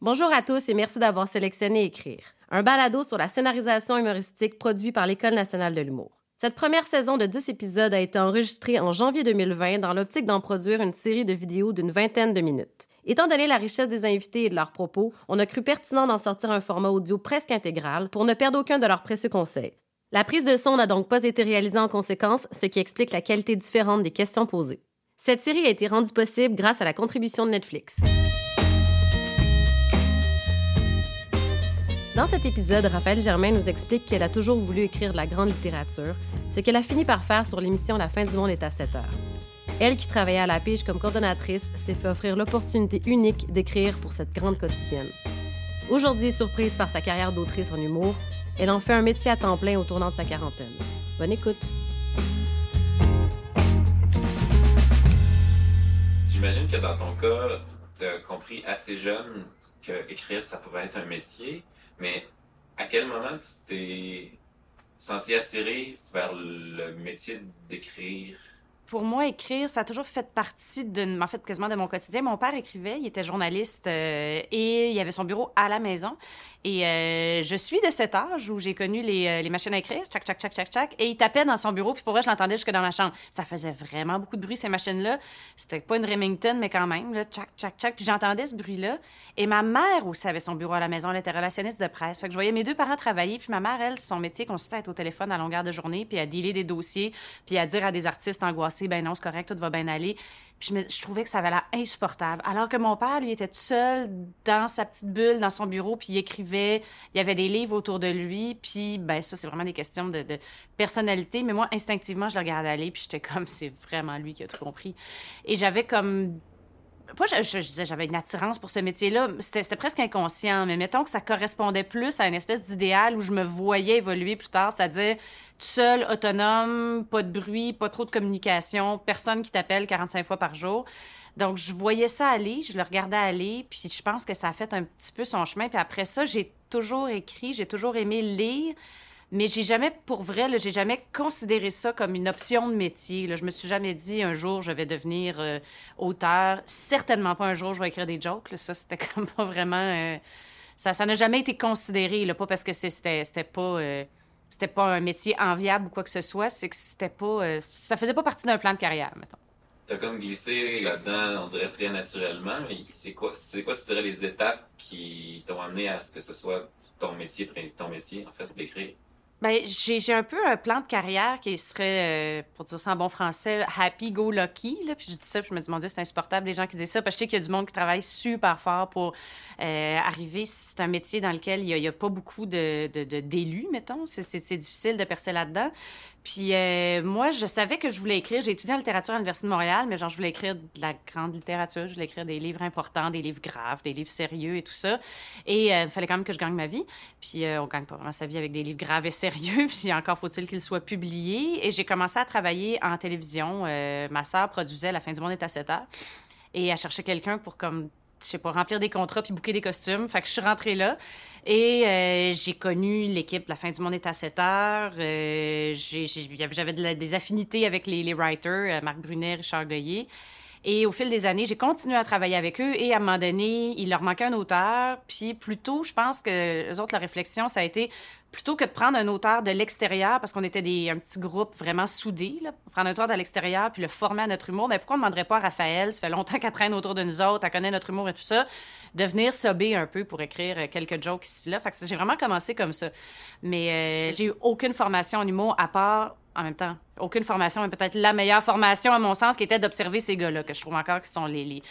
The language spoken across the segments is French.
Bonjour à tous et merci d'avoir sélectionné Écrire, un balado sur la scénarisation humoristique produit par l'École nationale de l'humour. Cette première saison de 10 épisodes a été enregistrée en janvier 2020 dans l'optique d'en produire une série de vidéos d'une vingtaine de minutes. Étant donné la richesse des invités et de leurs propos, on a cru pertinent d'en sortir un format audio presque intégral pour ne perdre aucun de leurs précieux conseils. La prise de son n'a donc pas été réalisée en conséquence, ce qui explique la qualité différente des questions posées. Cette série a été rendue possible grâce à la contribution de Netflix. Dans cet épisode, Raphaël Germain nous explique qu'elle a toujours voulu écrire de la grande littérature, ce qu'elle a fini par faire sur l'émission La fin du monde est à 7 heures. Elle, qui travaillait à la pige comme coordonnatrice, s'est fait offrir l'opportunité unique d'écrire pour cette grande quotidienne. Aujourd'hui, surprise par sa carrière d'autrice en humour, elle en fait un métier à temps plein au tournant de sa quarantaine. Bonne écoute! J'imagine que dans ton cas, tu as compris assez jeune que écrire, ça pouvait être un métier. Mais à quel moment tu t'es senti attiré vers le métier d'écrire? Pour moi, écrire, ça a toujours fait partie de, en fait, quasiment de mon quotidien. Mon père écrivait, il était journaliste euh, et il avait son bureau à la maison. Et euh, je suis de cet âge où j'ai connu les, euh, les, machines à écrire, tchac, tchac, tchac, tchac, tchac. Et il tapait dans son bureau, puis pour vrai, je l'entendais jusque dans ma chambre. Ça faisait vraiment beaucoup de bruit, ces machines-là. C'était pas une Remington, mais quand même, là, tchac, tchac, tchac. Puis j'entendais ce bruit-là. Et ma mère aussi avait son bureau à la maison. Elle était relationniste de presse. Fait que je voyais mes deux parents travailler. Puis ma mère, elle, son métier consistait à être au téléphone à longueur de journée, puis à dealer des dossiers, puis à dire à des artistes angoissés, ben non, c'est correct, tout va bien aller. Je, trouvais que ça avait l'air insupportable. Alors que mon père, lui, était tout seul dans sa petite bulle, dans son bureau, puis il écrivait. Il y avait des livres autour de lui. Puis, ben ça, c'est vraiment des questions de, de, personnalité. Mais moi, instinctivement, je le regardais aller, puis j'étais comme, c'est vraiment lui qui a tout compris. Et j'avais comme pas je, je, disais j'avais une attirance pour ce métier-là, c'était presque inconscient, mais mettons que ça correspondait plus à une espèce d'idéal où je me voyais évoluer plus tard, c'est-à-dire seul, autonome, pas de bruit, pas trop de communication, personne qui t'appelle 45 fois par jour. Donc, je voyais ça aller, je le regardais aller, puis je pense que ça a fait un petit peu son chemin. Puis après ça, j'ai toujours écrit, j'ai toujours aimé lire, mais j'ai jamais, pour vrai, j'ai jamais considéré ça comme une option de métier. Là. Je me suis jamais dit un jour je vais devenir euh, auteur. Certainement pas un jour je vais écrire des jokes. Ça, c'était comme pas vraiment. Euh, ça, n'a jamais été considéré. Pas parce que c'était, c'était pas. Euh, c'était pas un métier enviable ou quoi que ce soit, c'est que c'était pas. ça faisait pas partie d'un plan de carrière, mettons. T'as comme glissé là-dedans, on dirait très naturellement, mais c'est quoi, c'est quoi, tu dirais, les étapes qui t'ont amené à ce que ce soit ton métier, ton métier, en fait, d'écrire? Ben, j'ai un peu un plan de carrière qui serait, euh, pour dire ça en bon français, happy go lucky. Là. Puis je dis ça, puis je me dis, mon Dieu, c'est insupportable les gens qui disent ça. Parce que je sais qu'il y a du monde qui travaille super fort pour euh, arriver. C'est un métier dans lequel il n'y a, pas beaucoup de, d'élus, de, mettons. C'est difficile de percer là-dedans. Puis euh, moi, je savais que je voulais écrire. J'ai étudié en littérature à l'Université de Montréal, mais genre, je voulais écrire de la grande littérature. Je voulais écrire des livres importants, des livres graves, des livres sérieux et tout ça. Et il fallait quand même que je gagne ma vie. Puis on gagne pas vraiment sa vie avec des livres graves et sérieux. Puis encore faut-il qu'ils soient publiés. Et j'ai commencé à travailler en télévision. ma sœur produisait La fin du monde est à 7 heures. Et elle cherchait quelqu'un pour comme je sais pas, remplir des contrats puis bouquer des costumes. Fait que je suis rentrée là et euh, j'ai connu l'équipe La fin du monde est à 7 heures. Euh, j'avais des affinités avec les, writers, euh, Marc Brunet, Richard Goyer. Et au fil des années, j'ai continué à travailler avec eux et à un moment donné, il leur manquait un auteur. Puis plutôt, je pense que les autres, la réflexion, ça a été plutôt que de prendre un auteur de l'extérieur, parce qu'on était des, un petit groupe vraiment soudé, prendre un auteur de l'extérieur puis le former à notre humour, mais pourquoi on ne demanderait pas à Raphaël, ça fait longtemps qu'elle traîne autour de nous autres, elle connaît notre humour et tout ça, de venir sober un peu pour écrire quelques jokes ici là. Fait j'ai vraiment commencé comme ça. Mais euh, j'ai eu aucune formation en humour à part en même temps, aucune formation, mais peut-être la meilleure formation, à mon sens, qui était d'observer ces gars-là, que je trouve encore qui sont les, les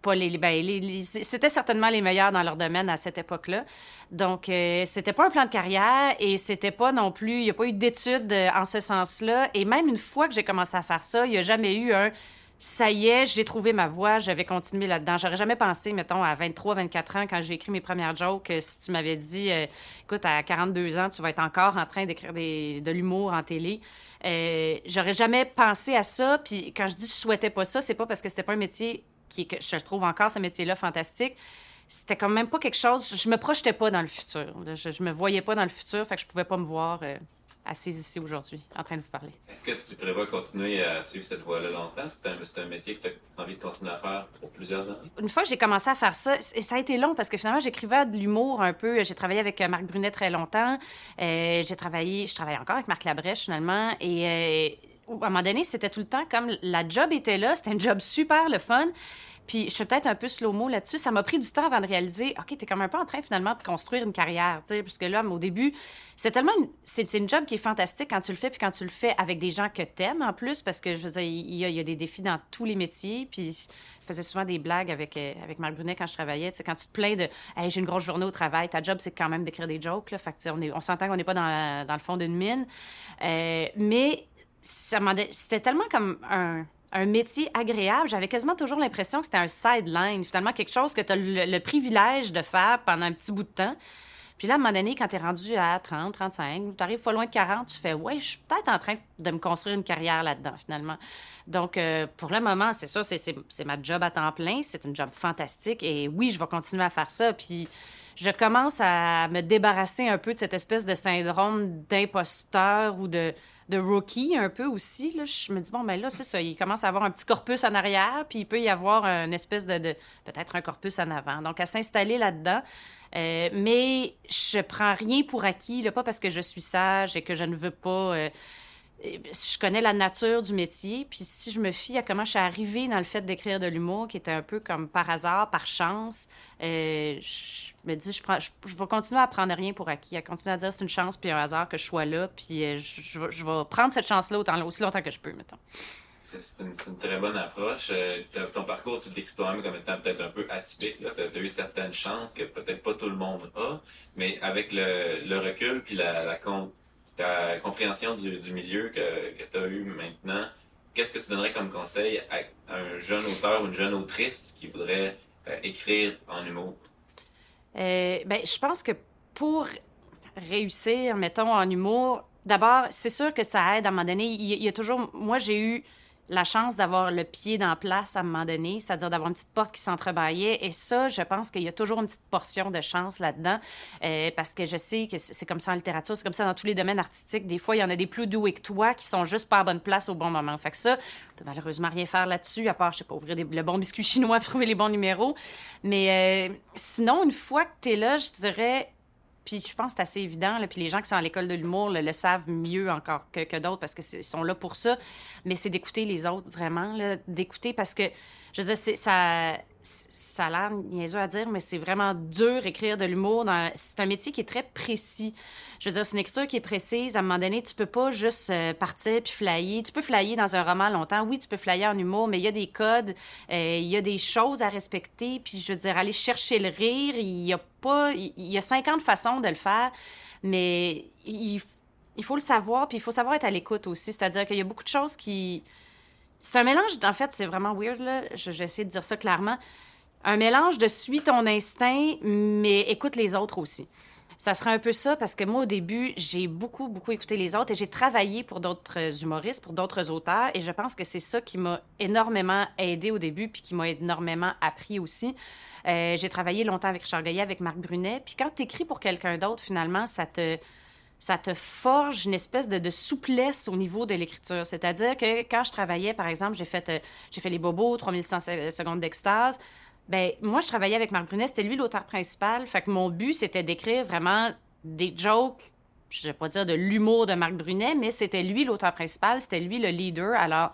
pas les, ben, les, c'était certainement les meilleurs dans leur domaine à cette époque-là. Donc, euh, c'était pas un plan de carrière et c'était pas non plus, il n'y a pas eu d'études euh, en ce sens-là. Et même une fois que j'ai commencé à faire ça, il n'y a jamais eu un ça y est, j'ai trouvé ma voie, j'avais continué là-dedans. J'aurais jamais pensé, mettons, à 23, 24 ans, quand j'ai écrit mes premières jokes, si tu m'avais dit, euh, écoute, à 42 ans, tu vas être encore en train d'écrire de l'humour en télé. Euh, j'aurais jamais pensé à ça. Puis quand je dis je souhaitais pas ça, c'est pas parce que c'était pas un métier qui, que je trouve encore ce métier-là fantastique. C'était quand même pas quelque chose. Je me projetais pas dans le futur. Je, je me voyais pas dans le futur, fait que je pouvais pas me voir. Euh, assise ici aujourd'hui, en train de vous parler. Est-ce que tu prévois continuer à suivre cette voie-là longtemps? C'est un, un, métier que tu as envie de continuer à faire pour plusieurs années? Une fois que j'ai commencé à faire ça, et ça a été long parce que finalement, j'écrivais de l'humour un peu. J'ai travaillé avec Marc Brunet très longtemps. Euh, j'ai travaillé, je travaille encore avec Marc Labrèche finalement. Et euh, à un moment donné, c'était tout le temps comme la job était là, c'était un job super le fun. Puis je suis peut-être un peu slow-mo là-dessus. Ça m'a pris du temps avant de réaliser, OK, t'es comme un peu en train finalement de construire une carrière, tu sais, puisque là, au début, c'est tellement... C'est une job qui est fantastique quand tu le fais, puis quand tu le fais avec des gens que t'aimes en plus, parce que, je veux dire, il y, a, des défis dans tous les métiers, puis je faisais souvent des blagues avec, euh, avec Marc Brunet quand je travaillais. Tu sais, quand tu te plains de hey, j'ai une grosse journée au travail, ta job, c'est quand même d'écrire des jokes. Là. Fait que, on, on s'entend qu'on n'est pas dans, dans, le fond d'une mine. Euh, mais c'était tellement comme un un métier agréable. J'avais quasiment toujours l'impression que c'était un sideline, finalement, quelque chose que tu as le, privilège de faire pendant un petit bout de temps. Puis là, à un moment donné, quand tu es rendu à 30, 35, tu arrives pas loin de 40, tu fais Ouais, je suis peut-être en train de me construire une carrière là-dedans, finalement. Donc, euh, pour le moment, c'est ça, c'est ma job à temps plein. C'est une job fantastique. Et oui, je vais continuer à faire ça. Puis je commence à me débarrasser un peu de cette espèce de syndrome d'imposteur ou de de rookie un peu aussi. Là. Je me dis, bon, ben là, c'est ça. Il commence à avoir un petit corpus en arrière, puis il peut y avoir une espèce de, peut-être un corpus en avant. Donc, à s'installer là-dedans. Euh, mais je prends rien pour acquis, là, pas parce que je suis sage et que je ne veux pas. Euh, je connais la nature du métier, puis si je me fie à comment je suis arrivée dans le fait d'écrire de l'humour, qui était un peu comme par hasard, par chance, euh, je me dis, je, vais continuer à prendre rien pour acquis, à continuer à dire c'est une chance puis un hasard que je sois là, puis euh, je, vais prendre cette chance-là aussi longtemps que je peux, mettons. C'est une, très bonne approche. Euh, ton parcours, tu le décris toi-même comme étant peut-être un peu atypique. Tu as, eu certaines chances que peut-être pas tout le monde a, mais avec le, le recul puis la, la, ta compréhension du, milieu que, que tu as eu maintenant, qu'est-ce que tu donnerais comme conseil à un jeune auteur ou une jeune autrice qui voudrait euh, écrire en humour? Euh, ben, je pense que pour réussir, mettons, en humour, d'abord, c'est sûr que ça aide à un moment donné. Il y a toujours. Moi, j'ai eu la chance d'avoir le pied dans place à un moment donné, c'est-à-dire d'avoir une petite porte qui s'entrebâillait. Et ça, je pense qu'il y a toujours une petite portion de chance là-dedans, euh, parce que je sais que c'est comme ça en littérature, c'est comme ça dans tous les domaines artistiques. Des fois, il y en a des plus doués que toi qui sont juste pas à bonne place au bon moment. Fait que ça, tu peux malheureusement rien faire là-dessus, à part, je sais pas, ouvrir le bon biscuit chinois, trouver les bons numéros. Mais euh, sinon, une fois que tu es là, je dirais, puis je pense que c'est assez évident. Puis les gens qui sont à l'école de l'humour le, savent mieux encore que, que d'autres parce qu'ils sont là pour ça. Mais c'est d'écouter les autres, vraiment. D'écouter parce que, je veux dire, ça, ça a l'air niaiseux à dire, mais c'est vraiment dur écrire de l'humour. C'est un métier qui est très précis. Je veux dire, c'est une écriture qui est précise. À un moment donné, tu peux pas juste euh, partir puis flyer. Tu peux flyer dans un roman longtemps. Oui, tu peux flyer en humour, mais il y a des codes, euh, il y a des choses à respecter. Puis, je veux dire, aller chercher le rire, il y a pas... Il y a 50 façons de le faire, mais il, il faut le savoir, puis il faut savoir être à l'écoute aussi. C'est-à-dire qu'il y a beaucoup de choses qui c'est un mélange, en fait, c'est vraiment weird, là. Je, vais essayer de dire ça clairement. Un mélange de suis ton instinct, mais écoute les autres aussi. Ça serait un peu ça parce que moi, au début, j'ai beaucoup, beaucoup écouté les autres et j'ai travaillé pour d'autres humoristes, pour d'autres auteurs et je pense que c'est ça qui m'a énormément aidé au début puis qui m'a énormément appris aussi. Euh, j'ai travaillé longtemps avec Gaillet, avec Marc Brunet. Puis quand tu écris pour quelqu'un d'autre, finalement, ça te ça te forge une espèce de, souplesse au niveau de l'écriture. C'est-à-dire que quand je travaillais, par exemple, j'ai fait, euh, Les Bobos, 3100 secondes d'extase. Ben moi, je travaillais avec Marc Brunet, c'était lui l'auteur principal. Fait que mon but, c'était d'écrire vraiment des jokes, je vais pas dire de l'humour de Marc Brunet, mais c'était lui l'auteur principal, c'était lui le leader. Alors,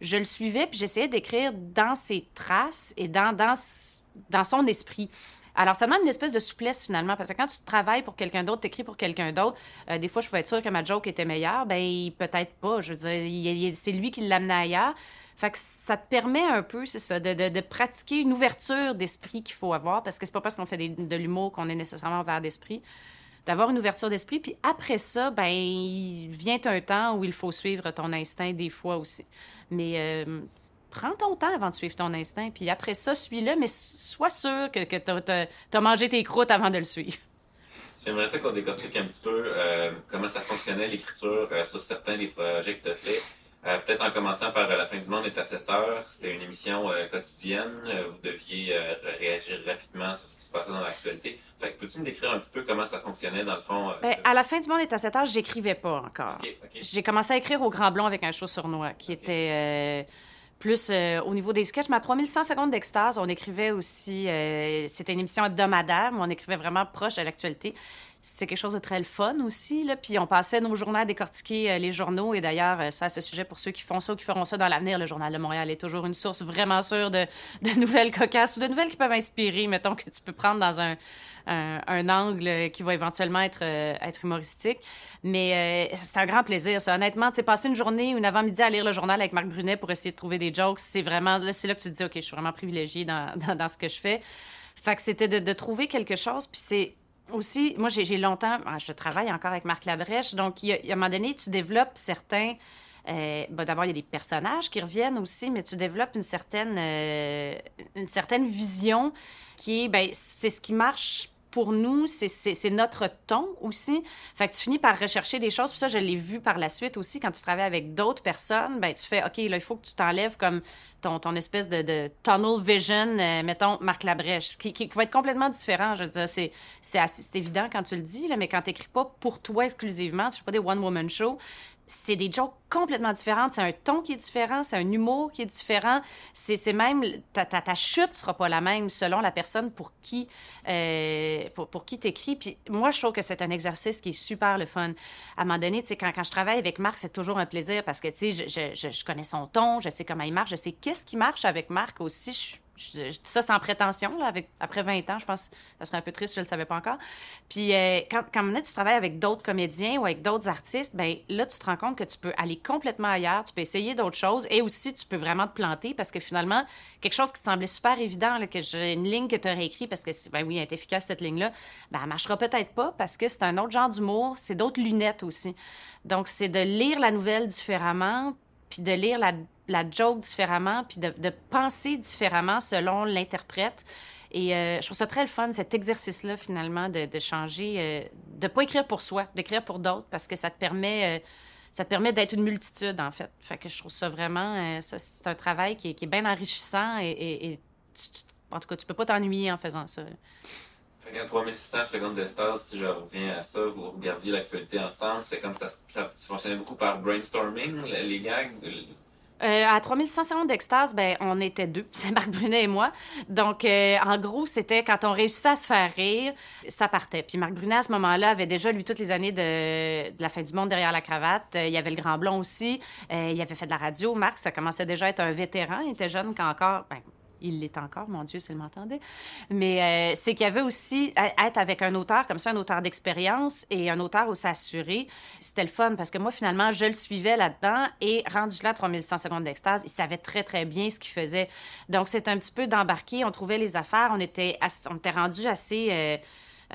je le suivais, puis j'essayais d'écrire dans ses traces et dans, dans son esprit. Alors, ça demande une espèce de souplesse finalement, parce que quand tu travailles pour quelqu'un d'autre, tu écris pour quelqu'un d'autre, euh, des fois, je pouvais être sûre que ma joke était meilleure, ben peut-être pas. Je veux dire, c'est lui qui l'amenait ailleurs. Fait ça te permet un peu, c'est ça, de, de, pratiquer une ouverture d'esprit qu'il faut avoir, parce que c'est pas parce qu'on fait de l'humour qu'on est nécessairement ouvert d'esprit d'avoir une ouverture d'esprit. Puis après ça, ben, il vient un temps où il faut suivre ton instinct des fois aussi. Mais euh, prends ton temps avant de suivre ton instinct. Puis après ça, suis-le, mais sois sûr que, que tu as, mangé tes croûtes avant de le suivre. J'aimerais ça qu'on décortique un petit peu euh, comment ça fonctionnait l'écriture euh, sur certains des projets que tu as faits. Euh, Peut-être en commençant par La fin du monde est à 7 heures. C'était une émission quotidienne. Vous deviez réagir rapidement sur ce qui se passait dans l'actualité. Fait que peux-tu me décrire un petit peu comment ça fonctionnait dans le fond? Ben, à la fin du monde est à 7 heures, j'écrivais pas encore. J'ai commencé à écrire au Grand Blond avec un show sur noix, qui était plus euh, au niveau des sketchs. Mais à 3100 secondes d'extase, on écrivait aussi... euh, C'était une émission hebdomadaire, mais on écrivait vraiment proche de l'actualité. C'est quelque chose de très le fun aussi. Là. Puis on passait nos journées à décortiquer euh, les journaux. Et d'ailleurs, euh, ça, à ce sujet, pour ceux qui font ça ou qui feront ça dans l'avenir, le Journal de Montréal est toujours une source vraiment sûre de, de nouvelles cocasses ou de nouvelles qui peuvent inspirer, mettons, que tu peux prendre dans un, un, angle qui va éventuellement être, euh, être humoristique. Mais c'est un grand plaisir, ça. Honnêtement, tu passer une journée ou une avant-midi à lire le journal avec Marc Brunet pour essayer de trouver des jokes, c'est vraiment... Là, c'est là que tu te dis, OK, je suis vraiment privilégiée dans, dans, dans ce que je fais. Fait que c'était de, de trouver quelque chose. Puis c'est aussi... Moi, j'ai longtemps... ah, Je travaille encore avec Marc Labrèche. Donc, il y a, a un moment donné, tu développes certains... Euh, ben, D'abord, il y a des personnages qui reviennent aussi, mais tu développes une certaine, euh, une certaine vision qui est, ben, c'est ce qui marche pour nous, c'est- notre ton aussi. Fait que tu finis par rechercher des choses. Puis ça, je l'ai vu par la suite aussi quand tu travailles avec d'autres personnes. Ben, tu fais, OK, là, il faut que tu t'enlèves comme ton, espèce de, tunnel vision, euh, mettons, Marc Labrèche, qui, qui, va être complètement différent. Je veux dire, c'est évident quand tu le dis, là, mais quand tu n'écris pas pour toi exclusivement, c'est pas des one-woman shows, c'est des jokes complètement différentes. C'est un ton qui est différent, c'est un humour qui est différent. C'est même, ta, ta, ta chute sera pas la même selon la personne pour qui, euh, pour, pour qui t'écris. Puis moi, je trouve que c'est un exercice qui est super le fun. À un moment donné, tu sais, quand, quand je travaille avec Marc, c'est toujours un plaisir parce que, tu sais, je, je, je, connais son ton, je sais comment il marche, je sais qu'est-ce qui marche avec Marc aussi. Je, dis ça sans prétention, là, avec, après 20 ans, je pense que ça serait un peu triste, je ne le savais pas encore. Puis euh, quand, quand tu travailles avec d'autres comédiens ou avec d'autres artistes, ben là, tu te rends compte que tu peux aller complètement ailleurs, tu peux essayer d'autres choses et aussi, tu peux vraiment te planter parce que finalement, quelque chose qui te semblait super évident, là, que j'ai une ligne que tu aurais écrite parce que, ben oui, elle est efficace, cette ligne-là, ben elle marchera peut-être pas parce que c'est un autre genre d'humour, c'est d'autres lunettes aussi. Donc, c'est de lire la nouvelle différemment, puis de lire la, la joke différemment, puis de, de penser différemment selon l'interprète. Et euh, je trouve ça très le fun, cet exercice-là, finalement, de, de changer, euh, de pas écrire pour soi, d'écrire pour d'autres, parce que ça te permet, euh, permet d'être une multitude, en fait. Fait que je trouve ça vraiment, c'est un travail qui est, qui est bien enrichissant et, en tout cas, tu peux pas t'ennuyer en faisant ça. Fait qu'à 3600 secondes d'espace, si je reviens à ça, vous regardiez l'actualité ensemble, c'était comme ça, ça fonctionnait beaucoup par brainstorming, les gags. Euh, à 3100 secondes d'extase, ben, on était deux, c'est Marc Brunet et moi. Donc, euh, en gros, c'était quand on réussissait à se faire rire, ça partait. Puis Marc Brunet, à ce moment-là, avait déjà, lui, toutes les années de, de la fin du monde derrière la cravate. Euh, il y avait le Grand Blond aussi. Euh, il avait fait de la radio. Marc, ça commençait déjà à être un vétéran. Il était jeune quand encore... Ben, il l'est encore, mon Dieu, s'il m'entendait. Mais euh, c'est qu'il y avait aussi être avec un auteur comme ça, un auteur d'expérience et un auteur aussi assuré. C'était le fun parce que moi, finalement, je le suivais là-dedans et rendu là à 3100 secondes d'extase, il savait très, très bien ce qu'il faisait. Donc, c'est un petit peu d'embarquer. On trouvait les affaires. On était, on était rendu assez. euh,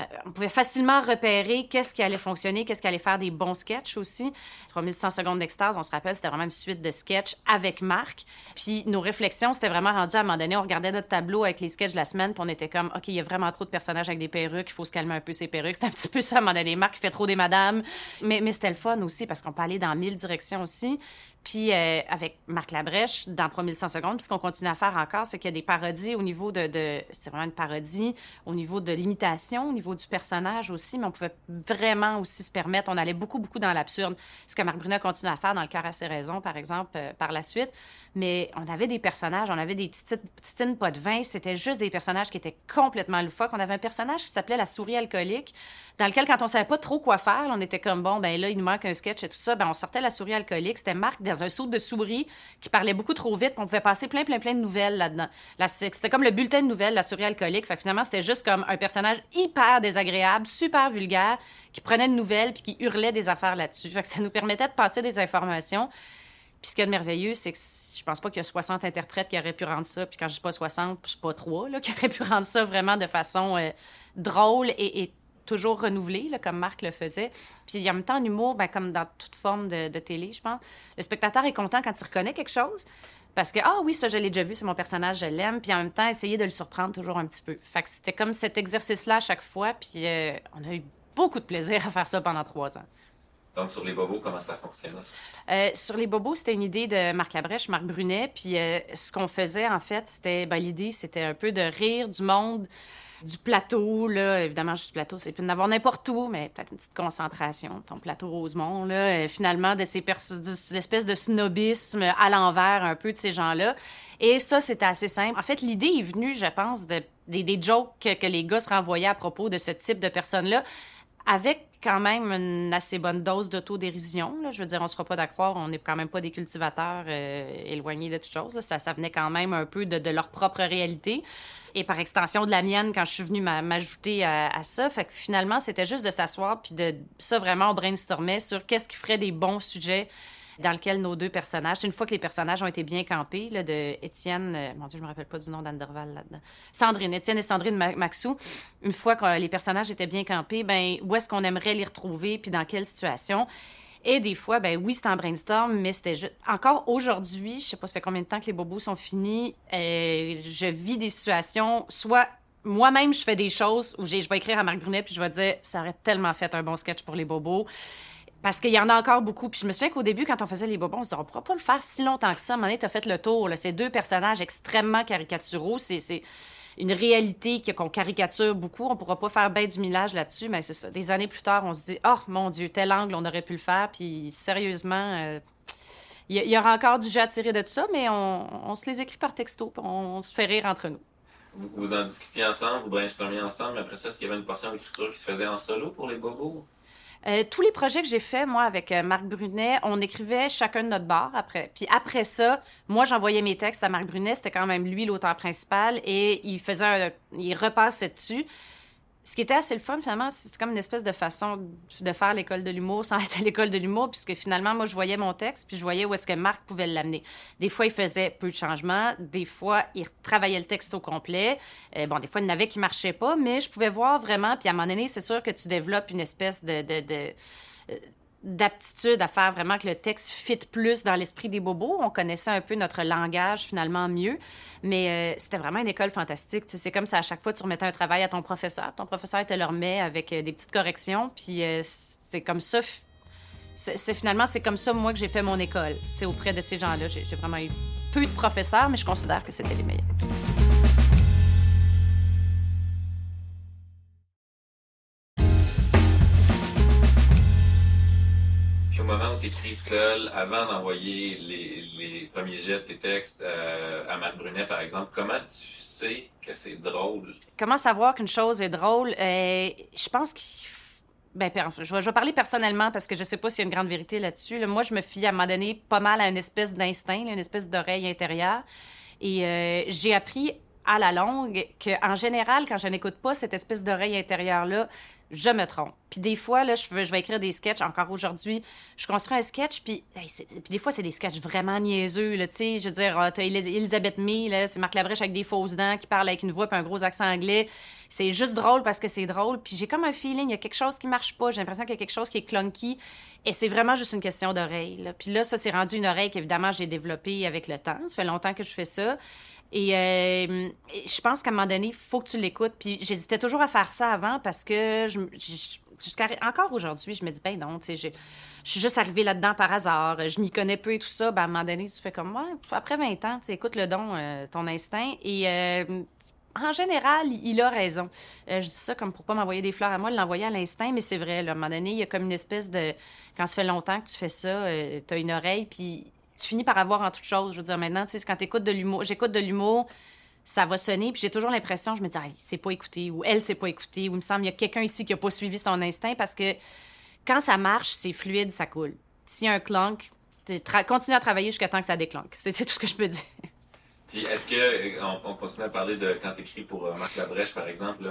euh, on pouvait facilement repérer qu'est-ce qui allait fonctionner, qu'est-ce qui allait faire des bons sketchs aussi. 3100 secondes d'extase, on se rappelle, c'était vraiment une suite de sketchs avec Marc. Puis nos réflexions, c'était vraiment rendu à un moment donné, on regardait notre tableau avec les sketchs de la semaine, puis on était comme, OK, il y a vraiment trop de personnages avec des perruques, il faut se calmer un peu ces perruques. C'était un petit peu ça à un moment donné. Marc fait trop des madames. Mais, mais c'était le fun aussi, parce qu'on peut aller dans mille directions aussi. Puis euh, avec Marc Labrèche, dans 3100 secondes, ce qu'on continue à faire encore, c'est qu'il y a des parodies au niveau de... c'est vraiment une parodie au niveau de l'imitation, au niveau du personnage aussi, mais on pouvait vraiment aussi se permettre, on allait beaucoup, beaucoup dans l'absurde. Ce que Marc Brunet continue à faire dans Le cœur à ses raisons, par exemple, euh, par la suite. Mais on avait des personnages, on avait des petites pas de vin, c'était juste des personnages qui étaient complètement loufoques. On avait un personnage qui s'appelait la souris alcoolique, dans lequel, quand on savait pas trop quoi faire, on était comme, bon, ben là, il nous manque un sketch et tout ça, ben on sortait la souris alcoolique. C'était Marc dans un saut de souris qui parlait beaucoup trop vite, on pouvait passer plein, plein, plein de nouvelles là-dedans. C'était comme le bulletin de nouvelles, la souris alcoolique. Fait que finalement, c'était juste comme un personnage hyper désagréable, super vulgaire, qui prenait une nouvelle puis qui hurlait des affaires là-dessus. Fait que ça nous permettait de passer des informations. Puis ce qu'il y a de merveilleux, c'est que je pense pas qu'il y a 60 interprètes qui auraient pu rendre ça. Puis quand je dis pas 60, je sais pas 3, là, qui auraient pu rendre ça vraiment de façon euh, drôle et toujours renouvelée, là, comme Marc le faisait. Puis en même temps, en humour, ben, comme dans toute forme de, de télé, je pense, le spectateur est content quand il reconnaît quelque chose. Parce que, ah oui, ça, je l'ai déjà vu, c'est mon personnage, je l'aime. Puis en même temps, essayer de le surprendre toujours un petit peu. Fait que c'était comme cet exercice-là à chaque fois. Puis euh, on a eu beaucoup de plaisir à faire ça pendant trois ans. Donc, sur les bobos, comment ça fonctionne? Euh, sur les bobos, c'était une idée de Marc Labrèche, Marc Brunet. Puis euh, ce qu'on faisait, en fait, c'était. Ben, l'idée, c'était un peu de rire du monde du plateau, là, évidemment, juste plateau, c'est plus d'avoir n'importe où, mais peut-être une petite concentration, ton plateau Rosemont, là, euh, finalement, de ces espèces de snobisme à l'envers un peu de ces gens-là. Et ça, c'était assez simple. En fait, l'idée est venue, je pense, de, des, jokes que, que les gars se renvoyaient à propos de ce type de personnes-là avec quand même une assez bonne dose d'autodérision. Je veux dire, on ne sera pas d'accord, on n'est quand même pas des cultivateurs euh, éloignés de toute chose. Ça, ça venait quand même un peu de, leur propre réalité. Et par extension de la mienne, quand je suis venue m'ajouter à, ça. Fait que finalement, c'était juste de s'asseoir, puis de ça, vraiment, on brainstormait sur qu'est-ce qui ferait des bons sujets dans lequel nos deux personnages, une fois que les personnages ont été bien campés, là, de Étienne, euh, mon Dieu, je me rappelle pas du nom d'Anderval là-dedans, Sandrine, Étienne et Sandrine Maxou, une fois que les personnages étaient bien campés, ben où est-ce qu'on aimerait les retrouver, puis dans quelle situation? Et des fois, ben oui, c'était en brainstorm, mais c'était juste... Encore aujourd'hui, je sais pas, ça fait combien de temps que les bobos sont finis, euh, je vis des situations, soit moi-même, je fais des choses où je vais écrire à Marc Brunet, puis je vais dire, ça aurait tellement fait un bon sketch pour les bobos. Parce qu'il y en a encore beaucoup. Puis je me souviens qu'au début, quand on faisait les bobons, on se disait, on pourra pas le faire si longtemps que ça. À un moment donné, tu as fait le tour. Là. Ces deux personnages extrêmement caricaturaux, c'est une réalité qu'on caricature beaucoup. On pourra pas faire bien du millage là-dessus, mais c'est. Des années plus tard, on se dit, oh mon Dieu, tel angle, on aurait pu le faire. Puis sérieusement, euh, il y, aura encore du jeu à tirer de tout ça, mais on, se les écrit par texto, on, se fait rire entre nous. Vous, vous en discutiez ensemble, vous brainstormiez ensemble, mais après ça, est-ce qu'il y avait une portion d'écriture qui se faisait en solo pour les bobos? Euh, tous les projets que j'ai faits, moi, avec euh, Marc Brunet, on écrivait chacun de notre bar après. Puis après ça, moi, j'envoyais mes textes à Marc Brunet. C'était quand même lui l'auteur principal et il faisait un, il repassait dessus ce qui était assez le fun, finalement, c'est comme une espèce de façon de faire l'école de l'humour sans être à l'école de l'humour, puisque finalement, moi, je voyais mon texte, puis je voyais où est-ce que Marc pouvait l'amener. Des fois, il faisait peu de changements, des fois, il travaillait le texte au complet. Euh, bon, des fois, il y en avait qui ne marchaient pas, mais je pouvais voir vraiment, puis à un moment donné, c'est sûr que tu développes une espèce de, de, de euh, d'aptitude à faire vraiment que le texte fit plus dans l'esprit des bobos. On connaissait un peu notre langage finalement mieux, mais euh, c'était vraiment une école fantastique. c'est comme ça à chaque fois tu remettais un travail à ton professeur, ton professeur te le remet avec euh, des petites corrections, puis euh, c'est comme ça. C'est finalement c'est comme ça moi que j'ai fait mon école. C'est auprès de ces gens-là. J'ai vraiment eu peu de professeurs, mais je considère que c'était les meilleurs. Moment où tu écris seul, avant d'envoyer les, premiers jets de tes textes euh, à Matt Brunet, par exemple, comment tu sais que c'est drôle? Comment savoir qu'une chose est drôle? Euh, je pense qu'il ben, je vais, parler personnellement parce que je sais pas s'il y a une grande vérité là-dessus. Moi, je me fie à un moment donné pas mal à une espèce d'instinct, une espèce d'oreille intérieure. Et euh, j'ai appris à la longue qu'en général, quand je n'écoute pas cette espèce d'oreille intérieure-là, je me trompe. Puis des fois, là, je, veux, je vais écrire des sketchs. Encore aujourd'hui, je construis un sketch, puis, puis des fois, c'est des sketchs vraiment niaiseux, tu sais. Je veux dire, ah, t'as Elisabeth May, c'est Marc Labrèche avec des fausses dents qui parle avec une voix puis un gros accent anglais. C'est juste drôle parce que c'est drôle. Puis j'ai comme un feeling, il y a quelque chose qui marche pas. J'ai l'impression qu'il y a quelque chose qui est clunky. Et c'est vraiment juste une question d'oreille. Puis là, ça, s'est rendu une oreille qu'évidemment, j'ai développée avec le temps. Ça fait longtemps que je fais ça. Et, euh, je pense qu'à un moment donné, il faut que tu l'écoutes. Puis j'hésitais toujours à faire ça avant parce que je, jusqu'à encore aujourd'hui, je me dis, ben non, tu sais, je suis juste arrivée là-dedans par hasard, je m'y connais peu et tout ça. Ben, à un moment donné, tu fais comme, moi, après 20 ans, tu écoutes le don, euh, ton instinct. Et euh, en général, il a raison. je dis ça comme pour pas m'envoyer des fleurs à moi, l'envoyer à l'instinct, mais c'est vrai. à un moment donné, il y a comme une espèce de. Quand ça fait longtemps que tu fais ça, tu as une oreille, puis tu finis par avoir en toute chose. Je veux dire, maintenant, tu sais, quand de l'humour, j'écoute de l'humour, ça va sonner, puis j'ai toujours l'impression, je me dis, ah, il s'est pas écouté, ou elle s'est pas écoutée, ou il me semble, il y a quelqu'un ici qui a pas suivi son instinct, parce que quand ça marche, c'est fluide, ça coule. S'il y a un clunk, continue à travailler jusqu'à temps que ça déclenque. C'est tout ce que je peux dire. Puis est-ce que, euh, on, continue à parler de quand tu écris pour euh, Marc Labrèche, par exemple,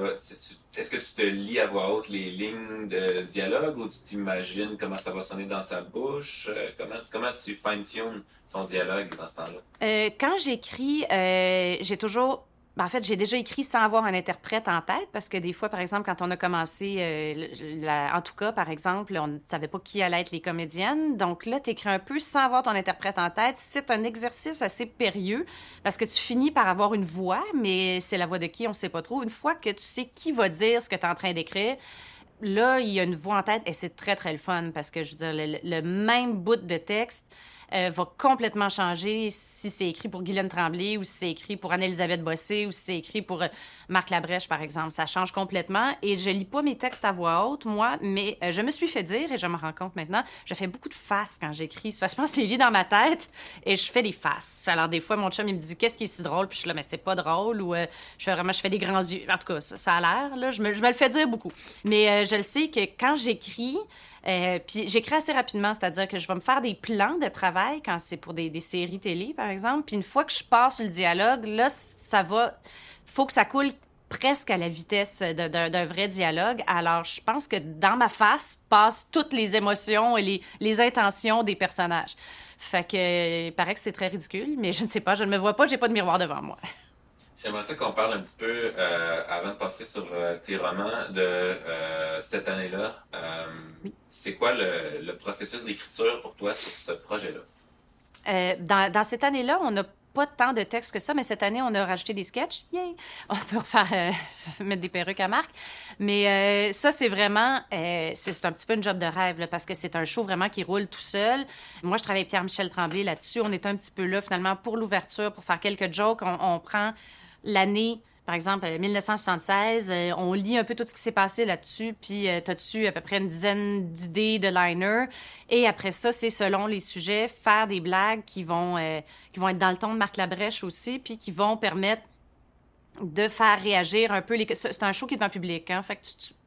est-ce que tu te lis à voix haute les lignes de dialogue ou tu t'imagines comment ça va sonner dans sa bouche? Euh, comment, comment tu fine-tunes ton dialogue dans ce temps-là? quand j'écris, j'ai toujours en fait, j'ai déjà écrit sans avoir un interprète en tête parce que des fois, par exemple, quand on a commencé, euh, en tout cas, par exemple, on ne savait pas qui allait être les comédiennes. Donc là, tu écris un peu sans avoir ton interprète en tête. C'est un exercice assez périlleux parce que tu finis par avoir une voix, mais c'est la voix de qui, on ne sait pas trop. Une fois que tu sais qui va dire ce que tu es en train d'écrire, là, il y a une voix en tête et c'est très, très le fun parce que, je veux dire, le, le même bout de texte euh, va complètement changer si c'est écrit pour Guylaine Tremblay ou si c'est écrit pour Anne-Elisabeth Bossé ou si c'est écrit pour euh, Marc Labrèche, par exemple. Ça change complètement. Et je lis pas mes textes à voix haute, moi, mais euh, je me suis fait dire, et je me rends compte maintenant, je fais beaucoup de faces quand j'écris. Parce que je les lis dans ma tête et je fais des faces. Alors, des fois, mon chum, il me dit Qu'est-ce qui est si drôle? Puis je suis là, mais c'est pas drôle. Ou je fais vraiment, je fais des grands yeux. En tout cas, ça, a l'air, là. Je me, je me, le fais dire beaucoup. Mais je le sais que quand j'écris, puis j'écris assez rapidement, c'est-à-dire que je vais me faire des plans de travail quand c'est pour des, séries télé, par exemple. Puis une fois que je passe le dialogue, là, ça va. faut que ça coule presque à la vitesse d'un vrai dialogue. Alors, je pense que dans ma face passent toutes les émotions et les, intentions des personnages. Fait que, il paraît que c'est très ridicule, mais je ne sais pas, je ne me vois pas, j'ai pas de miroir devant moi. J'aimerais ça qu'on parle un petit peu, euh, avant de passer sur euh, tes romans, de euh, cette année-là. Oui. C'est quoi le, le processus d'écriture pour toi sur ce projet-là? Dans, dans, cette année-là, on n'a pas tant de textes que ça, mais cette année, on a rajouté des sketchs. Yay! On peut refaire, mettre des perruques à Marc. Mais ça, c'est vraiment, c'est un petit peu une job de rêve, là, parce que c'est un show vraiment qui roule tout seul. Moi, je travaille avec Pierre-Michel Tremblay là-dessus. On est un petit peu là, finalement, pour l'ouverture, pour faire quelques jokes. on, on prend l'année, par exemple, 1976, euh, on lit un peu tout ce qui s'est passé là-dessus, puis euh, tu as dessus à peu près une dizaine d'idées de liners? Et après ça, c'est selon les sujets, faire des blagues qui vont, euh, qui vont être dans le ton de Marc Labrèche aussi, puis qui vont permettre de faire réagir un peu. C'est un show qui est devant public, hein? Fait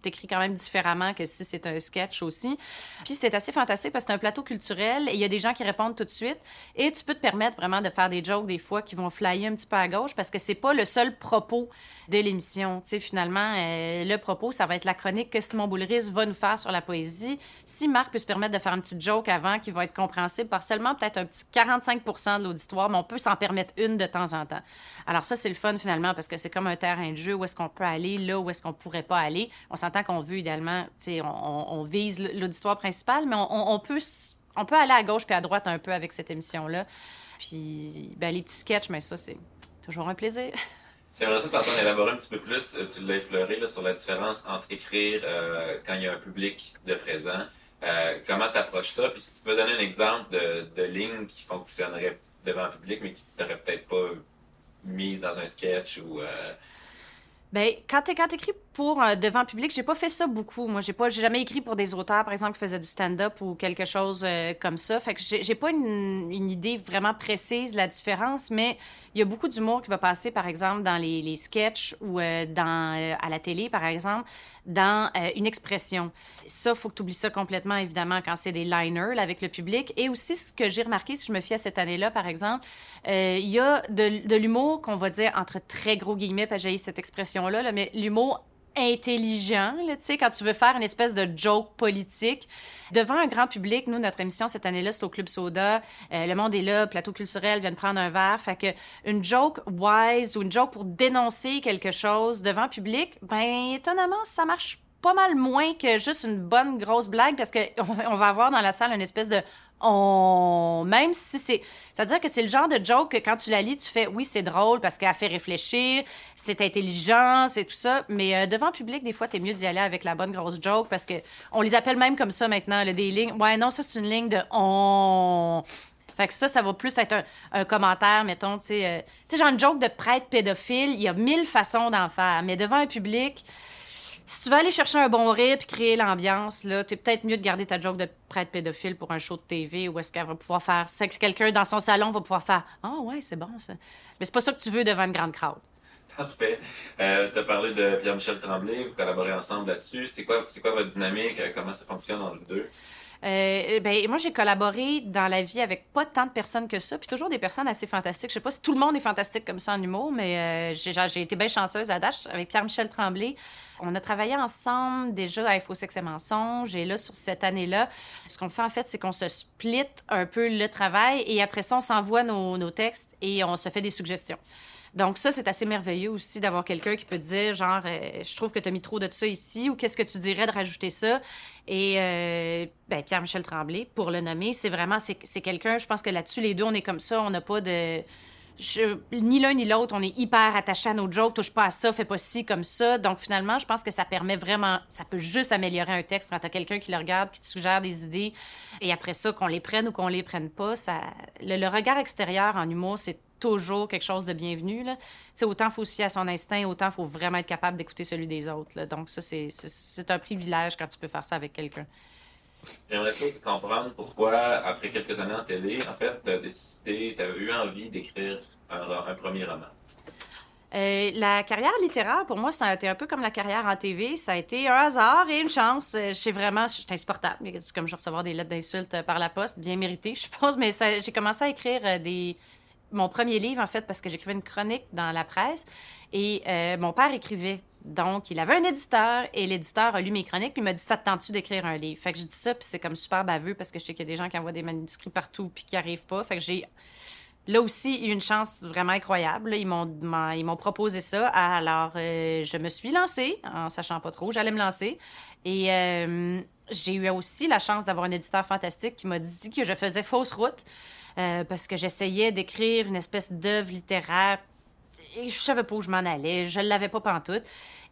écrit quand même différemment que si c'est un sketch aussi. Puis c'était assez fantastique parce que c'est un plateau culturel et il y a des gens qui répondent tout de suite et tu peux te permettre vraiment de faire des jokes des fois qui vont flyer un petit peu à gauche parce que c'est pas le seul propos de l'émission. Tu sais, finalement, euh, le propos, ça va être la chronique que Simon Boulris va nous faire sur la poésie. Si Marc peut se permettre de faire un petit joke avant qui va être compréhensible par seulement peut-être un petit 45 de l'auditoire, mais on peut s'en permettre une de temps en temps. Alors ça, c'est le fun finalement parce que c'est comme un terrain de jeu où est-ce qu'on peut aller, là où est-ce qu'on pourrait pas aller. On tant qu'on veut idéalement, on, on vise l'auditoire principal, mais on, peut, on peut aller à gauche puis à droite un peu avec cette émission-là. Puis, ben, les petits sketchs, mais ça, c'est toujours un plaisir. J'aimerais ça t'entendre élaborer un petit peu plus, euh, tu l'as effleuré, sur la différence entre écrire euh, quand il y a un public de présent. Euh, comment tu ça? Puis si tu peux donner un exemple de, de ligne qui fonctionnerait devant un public, mais qui t'aurait peut-être pas mise dans un sketch ou... Ben, quand tu écris pour un devant public, j'ai pas fait ça beaucoup. Moi, j'ai pas, jamais écrit pour des auteurs, par exemple, qui faisaient du stand-up ou quelque chose euh, comme ça. Fait que j'ai pas une, idée vraiment précise de la différence, mais il y a beaucoup d'humour qui va passer, par exemple, dans les, les sketchs ou euh, dans, euh, à la télé, par exemple, dans une expression. Ça, faut que tu oublies ça complètement, évidemment, quand c'est des liners avec le public. Et aussi, ce que j'ai remarqué, si je me fie à cette année-là, par exemple, il y a de, de l'humour qu'on va dire entre très gros guillemets, parce que j'ai cette expression-là, là, mais l'humour intelligent, tu sais, quand tu veux faire une espèce de joke politique. Devant un grand public, nous, notre émission cette année-là, c'est au Club Soda. Euh, le monde est là, plateau culturel, vient de prendre un verre. Fait que une joke wise ou une joke pour dénoncer quelque chose devant public, ben, étonnamment, ça marche pas mal moins que juste une bonne grosse blague parce qu'on on va avoir dans la salle une espèce de on même si c'est c'est-à-dire que c'est le genre de joke que quand tu la lis tu fais oui c'est drôle parce qu'elle fait réfléchir c'est intelligent c'est tout ça. Mais euh, devant public des fois t'es mieux d'y aller avec la bonne grosse joke parce que on les appelle même comme ça maintenant le des lignes. Ouais non ça c'est une ligne de on. Fait que ça, ça va plus être un, commentaire, mettons, tu sais, euh, tu sais, genre une joke de prêtre pédophile, il y a mille façons d'en faire, mais devant un public, si tu veux aller chercher un bon rire puis créer l'ambiance, là, es peut-être mieux de garder ta joke de prêtre pédophile pour un show de TV où est-ce qu'elle va pouvoir faire. C'est que quelqu'un dans son salon va pouvoir faire Ah, ouais, c'est bon ça. Mais c'est pas ça que tu veux devant une grande crowd. Parfait. Euh, tu as parlé de Pierre-Michel Tremblay, vous collaborez ensemble là-dessus. C'est quoi, quoi votre dynamique? Comment ça fonctionne entre vous deux? Euh, ben, moi, j'ai collaboré dans la vie avec pas tant de personnes que ça, puis toujours des personnes assez fantastiques. Je sais pas si tout le monde est fantastique comme ça en humour, mais euh, j'ai été bien chanceuse à Dash avec Pierre-Michel Tremblay. On a travaillé ensemble déjà à Info Sexe et Mensonges, et là, sur cette année-là, ce qu'on fait en fait, c'est qu'on se split un peu le travail, et après ça, on s'envoie nos, nos textes et on se fait des suggestions. Donc ça, c'est assez merveilleux aussi d'avoir quelqu'un qui peut dire, genre, euh, je trouve que tu as mis trop de ça ici, ou qu'est-ce que tu dirais de rajouter ça? Et euh, ben, Pierre-Michel Tremblay, pour le nommer, c'est vraiment, c'est quelqu'un, je pense que là-dessus, les deux, on est comme ça, on n'a pas de ni l'un ni l'autre, on est hyper attaché à nos jokes, touche pas à ça, fais pas ci comme ça. Donc finalement, je pense que ça permet vraiment, ça peut juste améliorer un texte quand t'as quelqu'un qui le regarde, qui te suggère des idées. Et après ça, qu'on les prenne ou qu'on les prenne pas, ça, le, regard extérieur en humour, c'est toujours quelque chose de bienvenu. Là. sais, autant faut se fier à son instinct, autant faut vraiment être capable d'écouter celui des autres. Donc ça, c'est un privilège quand tu peux faire ça avec quelqu'un. J'aimerais comprendre pourquoi, après quelques années en télé, en fait, tu as décidé, tu as eu envie d'écrire un, premier roman? Euh, la carrière littéraire, pour moi, ça a été un peu comme la carrière en TV. Ça a été un hasard et une chance. Euh, je vraiment, c'est insupportable. C'est comme je recevoir des lettres d'insultes par la poste, bien méritées, je pense. Mais j'ai commencé à écrire euh, des, mon premier livre, en fait, parce que j'écrivais une chronique dans la presse. Et mon père écrivait donc, il avait un éditeur et l'éditeur a lu mes chroniques puis il m'a dit Ça te tente-tu d'écrire un livre Fait que je dis ça, puis c'est comme super baveux parce que je sais qu'il y a des gens qui envoient des manuscrits partout puis qui arrivent pas. Fait que j'ai là aussi eu une chance vraiment incroyable. Ils m'ont, ils m'ont proposé ça. Alors, euh, je me suis lancée en sachant pas trop. J'allais me lancer. Et euh, j'ai eu aussi la chance d'avoir un éditeur fantastique qui m'a dit que je faisais fausse route euh, parce que j'essayais d'écrire une espèce d'œuvre littéraire et je savais pas où je m'en allais, je l'avais pas pantoute.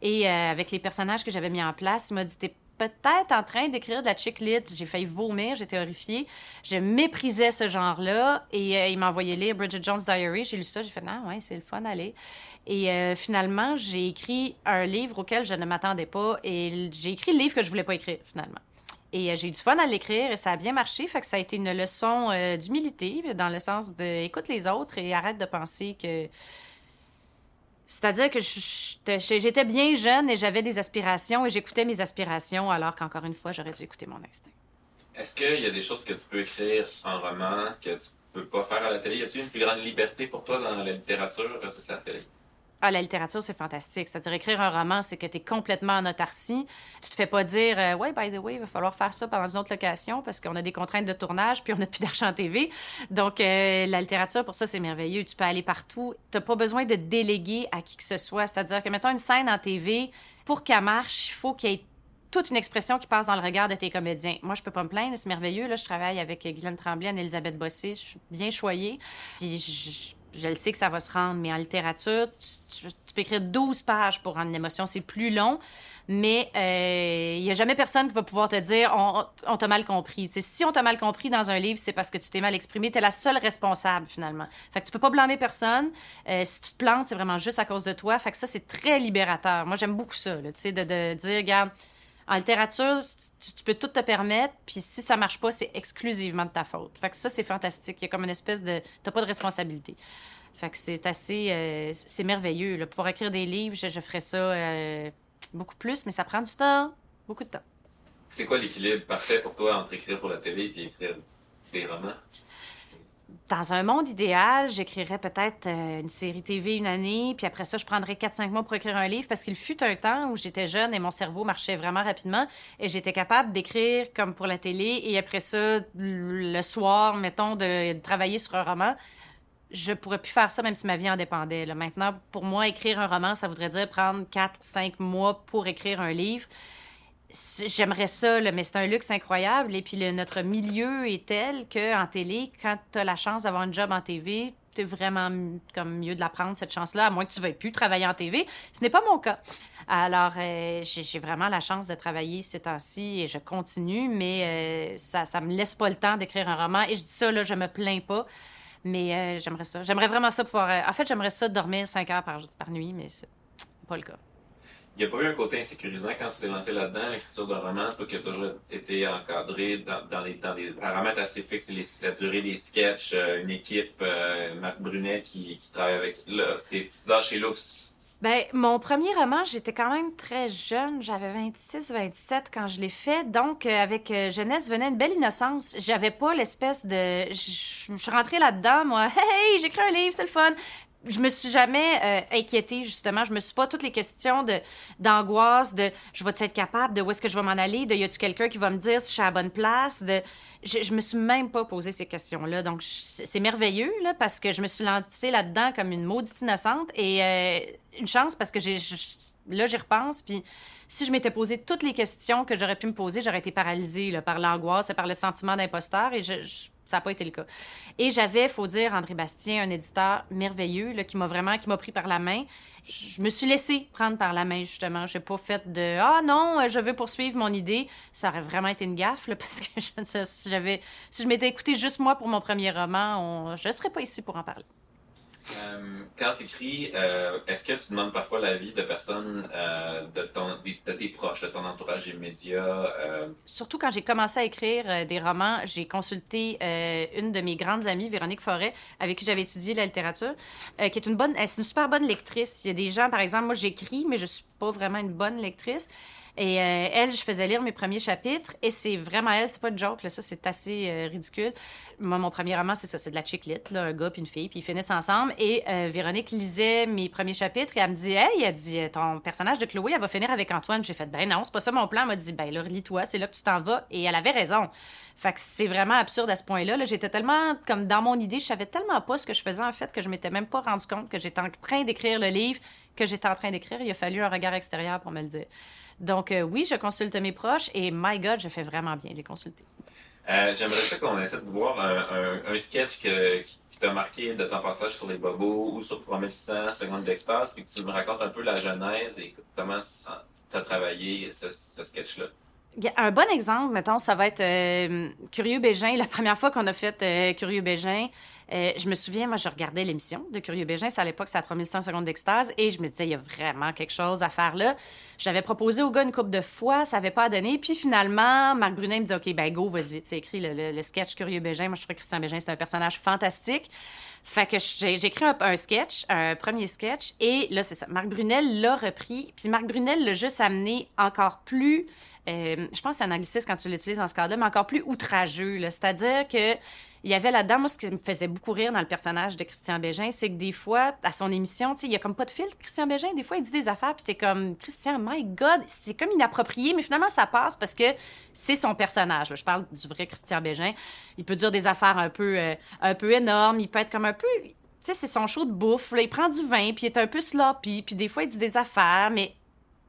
Et euh, avec les personnages que j'avais mis en place, il m'a dit T'es peut-être en train d'écrire de la chick lit. J'ai failli vomir, j'étais horrifiée. Je méprisais ce genre-là. Et euh, il m'a envoyé lire Bridget Jones' Diary. J'ai lu ça, j'ai fait Non, ouais, c'est le fun, allez. Et finalement, j'ai écrit un livre auquel je ne m'attendais pas. Et j'ai écrit le livre que je voulais pas écrire, finalement. Et j'ai eu du fun à l'écrire et ça a bien marché. Fait que ça a été une leçon d'humilité, dans le sens de écoute les autres et arrête de penser que c'est-à-dire que j'étais bien jeune et j'avais des aspirations et j'écoutais mes aspirations alors qu'encore une fois, j'aurais dû écouter mon instinct. Est-ce qu'il y a des choses que tu peux écrire en roman que tu peux pas faire à la télé? Y a-t-il une plus grande liberté pour toi dans la littérature versus la télé? Ah, la littérature, c'est fantastique. C'est-à-dire, écrire un roman, c'est que tu es complètement en autarcie. Tu te fais pas dire, euh, ouais, by the way, il va falloir faire ça pendant une autre location parce qu'on a des contraintes de tournage puis on n'a plus d'argent en TV. Donc, euh, la littérature, pour ça, c'est merveilleux. Tu peux aller partout. Tu pas besoin de déléguer à qui que ce soit. C'est-à-dire que, mettons, une scène en TV, pour qu'elle marche, il faut qu'il y ait toute une expression qui passe dans le regard de tes comédiens. Moi, je peux pas me plaindre, c'est merveilleux. Là, je travaille avec Guylaine Tremblay, Anne-Elisabeth Bossé. Je suis bien choyée. Puis, je je le sais que ça va se rendre, mais en littérature, tu, peux écrire 12 pages pour rendre une émotion. C'est plus long, mais il euh, n'y a jamais personne qui va pouvoir te dire on, t'a mal compris. si on t'a mal compris dans un livre, c'est parce que tu t'es mal exprimé. Tu es la seule responsable, finalement. Fait que tu peux pas blâmer personne. Euh, si tu te plantes, c'est vraiment juste à cause de toi. Fait que ça, c'est très libérateur. Moi, j'aime beaucoup ça, de, de dire, regarde, en littérature, tu, peux tout te permettre, puis si ça marche pas, c'est exclusivement de ta faute. Fait ça, c'est fantastique. Il y a comme une espèce de... T'as pas de responsabilité. Fait c'est assez... Euh, c'est merveilleux. Là. Pouvoir écrire des livres, je, ferais ça euh, beaucoup plus, mais ça prend du temps. Beaucoup de temps. C'est quoi l'équilibre parfait pour toi entre écrire pour la télé et écrire des romans? Dans un monde idéal, j'écrirais peut-être euh, une série TV une année, puis après ça, je prendrais 4-5 mois pour écrire un livre, parce qu'il fut un temps où j'étais jeune et mon cerveau marchait vraiment rapidement, et j'étais capable d'écrire comme pour la télé, et après ça, le soir, mettons, de, travailler sur un roman. Je pourrais plus faire ça même si ma vie en dépendait. Maintenant, pour moi, écrire un roman, ça voudrait dire prendre 4-5 mois pour écrire un livre j'aimerais ça, mais c'est un luxe incroyable. Et puis notre milieu est tel qu'en télé, quand tu as la chance d'avoir un job en TV, tu es vraiment comme mieux de la prendre, cette chance-là, à moins que tu ne veuilles plus travailler en TV. Ce n'est pas mon cas. Alors, euh, j'ai vraiment la chance de travailler ces temps-ci et je continue, mais euh, ça ne me laisse pas le temps d'écrire un roman. Et je dis ça, là, je me plains pas. Mais euh, j'aimerais ça. J'aimerais vraiment ça pouvoir. en fait, j'aimerais ça dormir cinq heures par, par nuit, mais c'est pas le cas il n'y a pas eu un côté insécurisant quand tu t'es lancé là-dedans, l'écriture de roman, toi qui as toujours été encadré dans, des, paramètres assez fixes, la durée des sketchs, euh, une équipe, euh, Marc Brunet qui, qui travaille avec, là, t'es chez Lousse. Ben, mon premier roman, j'étais quand même très jeune. J'avais 26, 27 quand je l'ai fait. Donc, euh, avec jeunesse venait une belle innocence. J'avais pas l'espèce de. Je suis rentrée là-dedans, moi. Hey, j'écris un livre, c'est le fun je me suis jamais euh, inquiétée justement. Je me suis pas toutes les questions d'angoisse de je vais être capable de où est-ce que je vais m'en aller de y a-tu quelqu'un qui va me dire si je suis à la bonne place de je, je me suis même pas posé ces questions là donc c'est merveilleux là parce que je me suis lancée là-dedans comme une maudite innocente et euh, une chance parce que là j'y repense. Puis si je m'étais posé toutes les questions que j'aurais pu me poser, j'aurais été paralysée là, par l'angoisse et par le sentiment d'imposteur et je- ça n'a pas été le cas. Et j'avais, faut dire, André Bastien, un éditeur merveilleux là, qui m'a vraiment qui m'a pris par la main. Je me suis laissée prendre par la main, justement. Je n'ai pas fait de Ah non, je veux poursuivre mon idée. Ça aurait vraiment été une gaffe, parce que je si j'avais. Si je m'étais écoutée juste moi pour mon premier roman, je ne serais pas ici pour en parler. Euh, quand tu écris, est-ce que tu demandes parfois l'avis de personnes, euh, de, tes proches, de ton entourage immédiat? euh, Surtout quand j'ai commencé à écrire euh, des romans, j'ai consulté euh, une de mes grandes amies, Véronique Forêt, avec qui j'avais étudié la littérature, euh, qui est une c'est une super bonne lectrice. Il y a des gens, par exemple, moi j'écris, mais je suis pas vraiment une bonne lectrice. Et euh, elle, je faisais lire mes premiers chapitres, et c'est vraiment elle, c'est pas une joke, là, ça c'est assez euh, ridicule. Moi, mon premier roman, c'est ça, c'est de la chick lit, un gars puis une fille, puis ils finissent ensemble. Et euh, Véronique lisait mes premiers chapitres, et elle me dit, hey, elle dit, ton personnage de Chloé, elle va finir avec Antoine. J'ai fait, ben non, c'est pas ça mon plan. Elle m'a dit, ben là, lis-toi, c'est là que tu t'en vas. Et elle avait raison. Fait que c'est vraiment absurde à ce point-là. Là, j'étais tellement, comme dans mon idée, je savais tellement pas ce que je faisais en fait que je m'étais même pas rendu compte que j'étais en train d'écrire le livre que j'étais en train d'écrire. Il a fallu un regard extérieur pour me le dire. Donc euh, oui, je consulte mes proches et my God, je fais vraiment bien de les consulter. euh, J'aimerais ça qu'on essaie de voir un, sketch qui, t'a marqué de ton passage sur les bobos ou sur 3600 secondes d'extase, puis que tu me racontes un peu la genèse et comment tu as travaillé ce sketch-là. Un bon exemple, mettons, ça va être euh, Curieux Bégin. La première fois qu'on a fait euh, Curieux Bégin, euh, je me souviens, moi, je regardais l'émission de Curieux Bégin. C'est à l'époque, c'est à 3100 secondes d'extase. Et je me disais, il y a vraiment quelque chose à faire là. J'avais proposé au gars une couple de fois, ça n'avait pas donné. Puis finalement, Marc Brunet me dit, OK, ben go, vas-y. Tu écris le, le- sketch Curieux Bégin. Moi, je trouve que Christian Bégin, c'est un personnage fantastique. Fait que j'ai écrit un, un sketch, un premier sketch, et là, c'est ça. Marc Brunel l'a repris, puis Marc Brunel l'a juste amené encore plus. Euh, je pense que un quand tu l'utilises dans ce cas-là, mais encore plus outrageux. C'est-à-dire que il y avait là-dedans, moi, ce qui me faisait beaucoup rire dans le personnage de Christian Bégin, c'est que des fois, à son émission, il y a comme pas de filtre, Christian Bégin. Des fois, il dit des affaires, puis t'es comme, Christian, my God, c'est comme inapproprié, mais finalement, ça passe parce que c'est son personnage. Je parle du vrai Christian Bégin. Il peut dire des affaires un peu, euh, un peu énormes, il peut être comme un peu. Tu sais, c'est son show de bouffe. il prend du vin, puis il est un peu sloppy, puis des fois, il dit des affaires, mais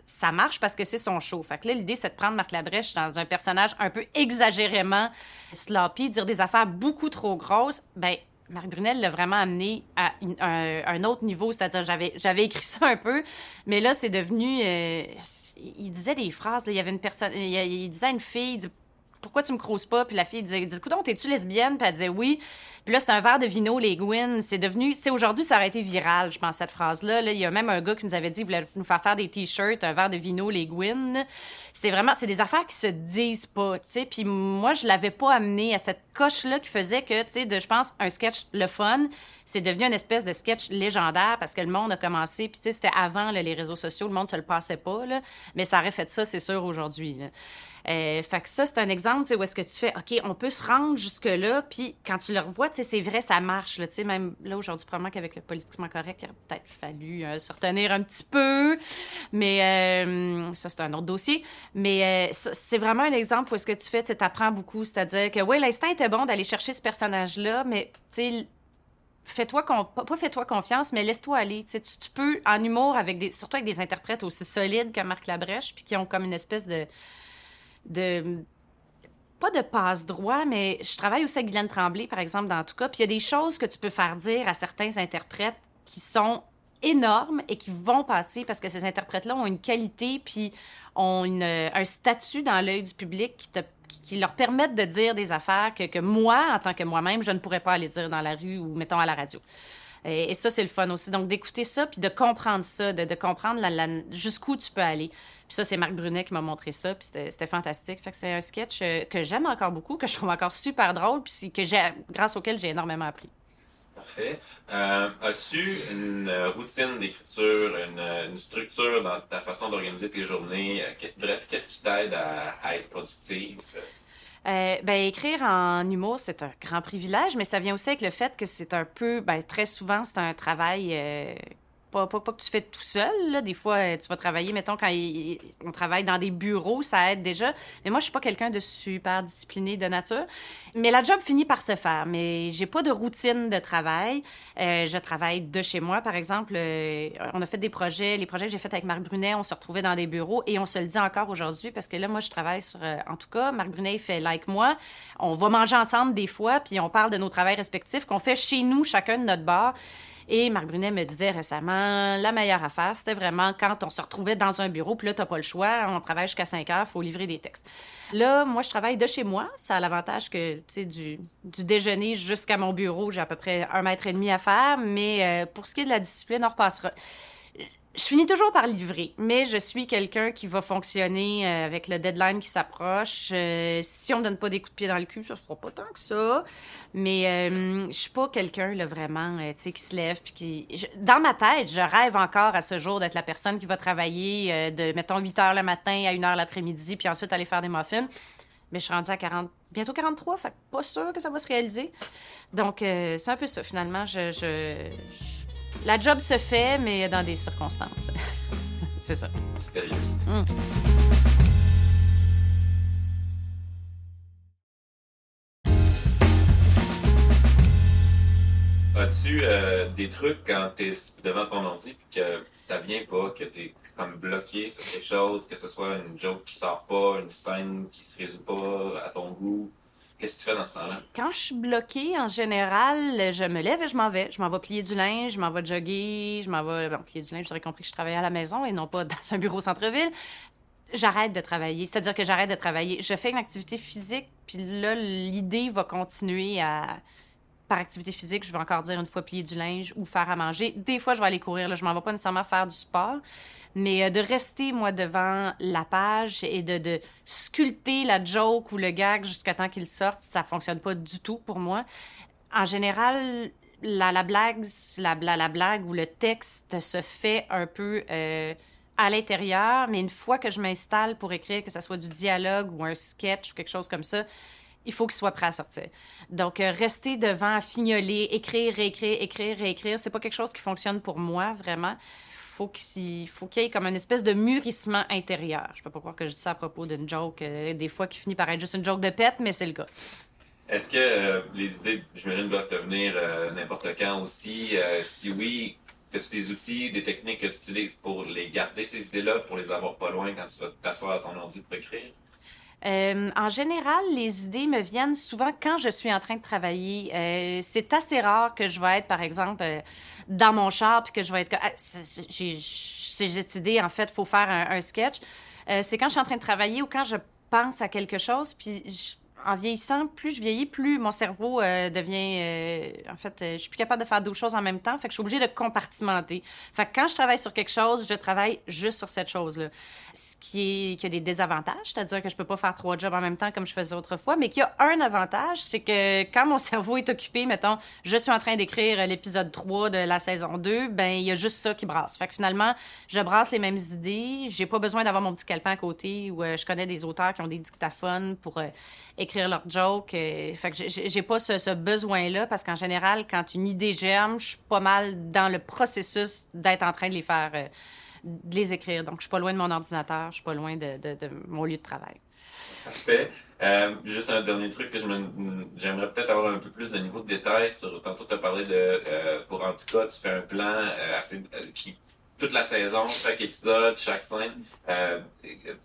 ça marche parce que c'est son show. Fait que là, l'idée, c'est de prendre Marc Labrèche dans un personnage un peu exagérément sloppy, dire des affaires beaucoup trop grosses. Ben, Marc Brunel l'a vraiment amené à un, autre niveau, c'est-à-dire j'avais écrit ça un peu, mais là c'est devenu euh, il disait des phrases, il y avait une personne il, disait une fille pourquoi tu me croses pas? Puis la fille disait dis écoute t'es-tu lesbienne? Puis elle disait oui. Puis là c'était un verre de vino les Gwyn c'est devenu c'est aujourd'hui ça aurait été viral je pense cette phrase là il y a même un gars qui nous avait dit il voulait nous faire faire des t-shirts un verre de vino les Gwyn c'est vraiment c'est des affaires qui se disent pas tu sais. Puis moi je l'avais pas amené à cette coche là qui faisait que tu sais de je pense un sketch le fun c'est devenu une espèce de sketch légendaire parce que le monde a commencé. Puis tu sais c'était avant les réseaux sociaux le monde se le passait pas là. Mais ça aurait fait ça c'est sûr aujourd'hui. Euh, que ça, c'est un exemple, où est-ce que tu fais, OK, on peut se rendre jusque-là, puis quand tu le revois, c'est vrai, ça marche, là, même là, aujourd'hui, probablement qu'avec le politiquement correct, il aurait peut-être fallu euh, se retenir un petit peu, mais euh, ça, c'est un autre dossier. Mais euh, c'est vraiment un exemple où est-ce que tu fais, tu sais, t'apprends beaucoup, c'est-à-dire que, oui, l'instinct était bon d'aller chercher ce personnage-là, mais, tu sais, fais-toi pas fais-toi confiance mais laisse-toi aller tu tu peux en humour avec des surtout avec des interprètes aussi solides que Marc Labrèche puis qui ont comme une espèce de de pas de passe droit, mais je travaille aussi avec Guylaine Tremblay, par exemple, dans tout cas. Puis il y a des choses que tu peux faire dire à certains interprètes qui sont énormes et qui vont passer parce que ces interprètes-là ont une qualité puis ont une, un statut dans l'œil du public qui leur permettent de dire des affaires que, que moi, en tant que moi-même, je ne pourrais pas aller dire dans la rue ou, mettons, à la radio. Et, ça, c'est le fun aussi. Donc, d'écouter ça, puis de comprendre ça, de, comprendre jusqu'où tu peux aller. Puis ça, c'est Marc Brunet qui m'a montré ça, puis c'était fantastique. Fait que c'est un sketch euh, que j'aime encore beaucoup, que je trouve encore super drôle, puis que grâce auquel j'ai énormément appris. Parfait. Euh, As-tu une euh, routine d'écriture, une, une structure dans ta façon d'organiser tes journées? Bref, qu'est-ce qui t'aide à, à être productive? Euh, ben, écrire en humour, c'est un grand privilège, mais ça vient aussi avec le fait que c'est un peu, ben, très souvent, c'est un travail euh, Pas, pas, que tu fais tout seul. Là. Des fois, euh, tu vas travailler, mettons, quand on travaille dans des bureaux, ça aide déjà. Mais moi, je suis pas quelqu'un de super discipliné de nature. Mais la job finit par se faire. Mais j'ai pas de routine de travail. Euh, je travaille de chez moi, par exemple. euh, on a fait des projets. Les projets que j'ai faits avec Marc Brunet, on se retrouvait dans des bureaux et on se le dit encore aujourd'hui parce que là, moi, je travaille sur. en tout cas, Marc Brunet, il fait like moi. On va manger ensemble des fois, puis on parle de nos travails respectifs qu'on fait chez nous, chacun de notre bar. Et Marc Brunet me disait récemment, la meilleure affaire, c'était vraiment quand on se retrouvait dans un bureau, puis là, t'as pas le choix, on travaille jusqu'à 5 heures, faut livrer des textes. Là, moi, je travaille de chez moi. Ça a l'avantage que, tu sais, du, déjeuner jusqu'à mon bureau, j'ai à peu près un mètre et demi à faire. Mais euh, pour ce qui est de la discipline, on repassera. Je finis toujours par livrer, mais je suis quelqu'un qui va fonctionner euh, avec le deadline qui s'approche. Euh, si on me donne pas des coups de pied dans le cul, ça se fera pas tant que ça. Mais euh, je suis pas quelqu'un là vraiment, euh, tu sais, qui se lève puis qui. dans ma tête, je rêve encore à ce jour d'être la personne qui va travailler de mettons 8 heures le matin à 1 heure l'après-midi, puis ensuite aller faire des muffins. Mais je suis rendue à 40, bientôt 43, fait pas sûr que ça va se réaliser. Donc c'est un peu ça finalement. Je- la job se fait, mais dans des circonstances. c'est ça. Mystérieuse. Mm. As-tu euh, des trucs quand t'es devant ton ordi puis que ça vient pas, que t'es comme bloqué sur quelque chose, que ce soit une joke qui sort pas, une scène qui se résout pas à ton goût? Qu'est-ce que tu fais dans ce temps-là? Quand je suis bloquée, en général, je me lève et je m'en vais. Je m'en vais plier du linge, je m'en vais jogger, je m'en vais... Plier du linge, j'aurais compris que je travaillais à la maison et non pas dans un bureau au centre-ville. J'arrête de travailler. C'est-à-dire que j'arrête de travailler. Je fais une activité physique, puis là, l'idée va continuer à... Par activité physique, je vais encore dire une fois plier du linge ou faire à manger. Des fois, je vais aller courir. Je m'en vais pas nécessairement faire du sport. Mais euh, de rester, moi, devant la page et de, sculpter la joke ou le gag jusqu'à temps qu'il sorte, ça fonctionne pas du tout pour moi. En général, la, la blague, la, la, la blague ou le texte se fait un peu euh, à l'intérieur, mais une fois que je m'installe pour écrire, que ce soit du dialogue ou un sketch ou quelque chose comme ça, il faut qu'il soit prêt à sortir. Donc, euh, rester devant, fignoler, écrire, réécrire, écrire, réécrire, c'est pas quelque chose qui fonctionne pour moi, vraiment. Faut qu'il faut qu'il y ait comme une espèce de mûrissement intérieur. Je peux pas croire que je dis ça à propos d'une joke, euh, des fois qui finit par être juste une joke de pète, mais c'est le cas. Est-ce que euh, les idées, j'imagine, doivent te venir euh, n'importe quand aussi? Si oui, as-tu des outils, des techniques que tu utilises pour les garder, ces idées-là, pour les avoir pas loin quand tu vas t'asseoir à ton ordi pour écrire? Euh, en général, les idées me viennent souvent quand je suis en train de travailler. Euh, c'est assez rare que je vais être, par exemple, euh, dans mon char puis que je vais être comme, ah, cette idée, en fait, faut faire un, sketch. C'est quand je suis en train de travailler ou quand je pense à quelque chose, en vieillissant, plus je vieillis, plus mon cerveau euh, devient... euh, en fait, euh, je suis plus capable de faire d'autres choses en même temps, fait que je suis obligée de compartimenter. Fait que quand je travaille sur quelque chose, je travaille juste sur cette chose-là. Ce qui, est, a des désavantages, c'est-à-dire que je peux pas faire trois jobs en même temps comme je faisais autrefois, mais qui a un avantage, c'est que quand mon cerveau est occupé, mettons, je suis en train d'écrire l'épisode 3 de la saison 2, ben il y a juste ça qui brasse. Fait que finalement, je brasse les mêmes idées, j'ai pas besoin d'avoir mon petit calepin à côté où euh, je connais des auteurs qui ont des dictaphones pour euh, écrire leurs jokes. euh, j'ai- pas ce, besoin-là parce qu'en général, quand une idée germe, je suis pas mal dans le processus d'être en train de les faire, euh, de les écrire. Donc, je suis pas loin de mon ordinateur, je suis pas loin de, mon lieu de travail. Parfait. Euh, juste un dernier truc que j'aimerais peut-être avoir un peu plus de niveau de détail sur. Tantôt, tu as parlé de. pour en tout cas, tu fais un plan assez, qui. Toute la saison, chaque épisode, chaque scène. Euh,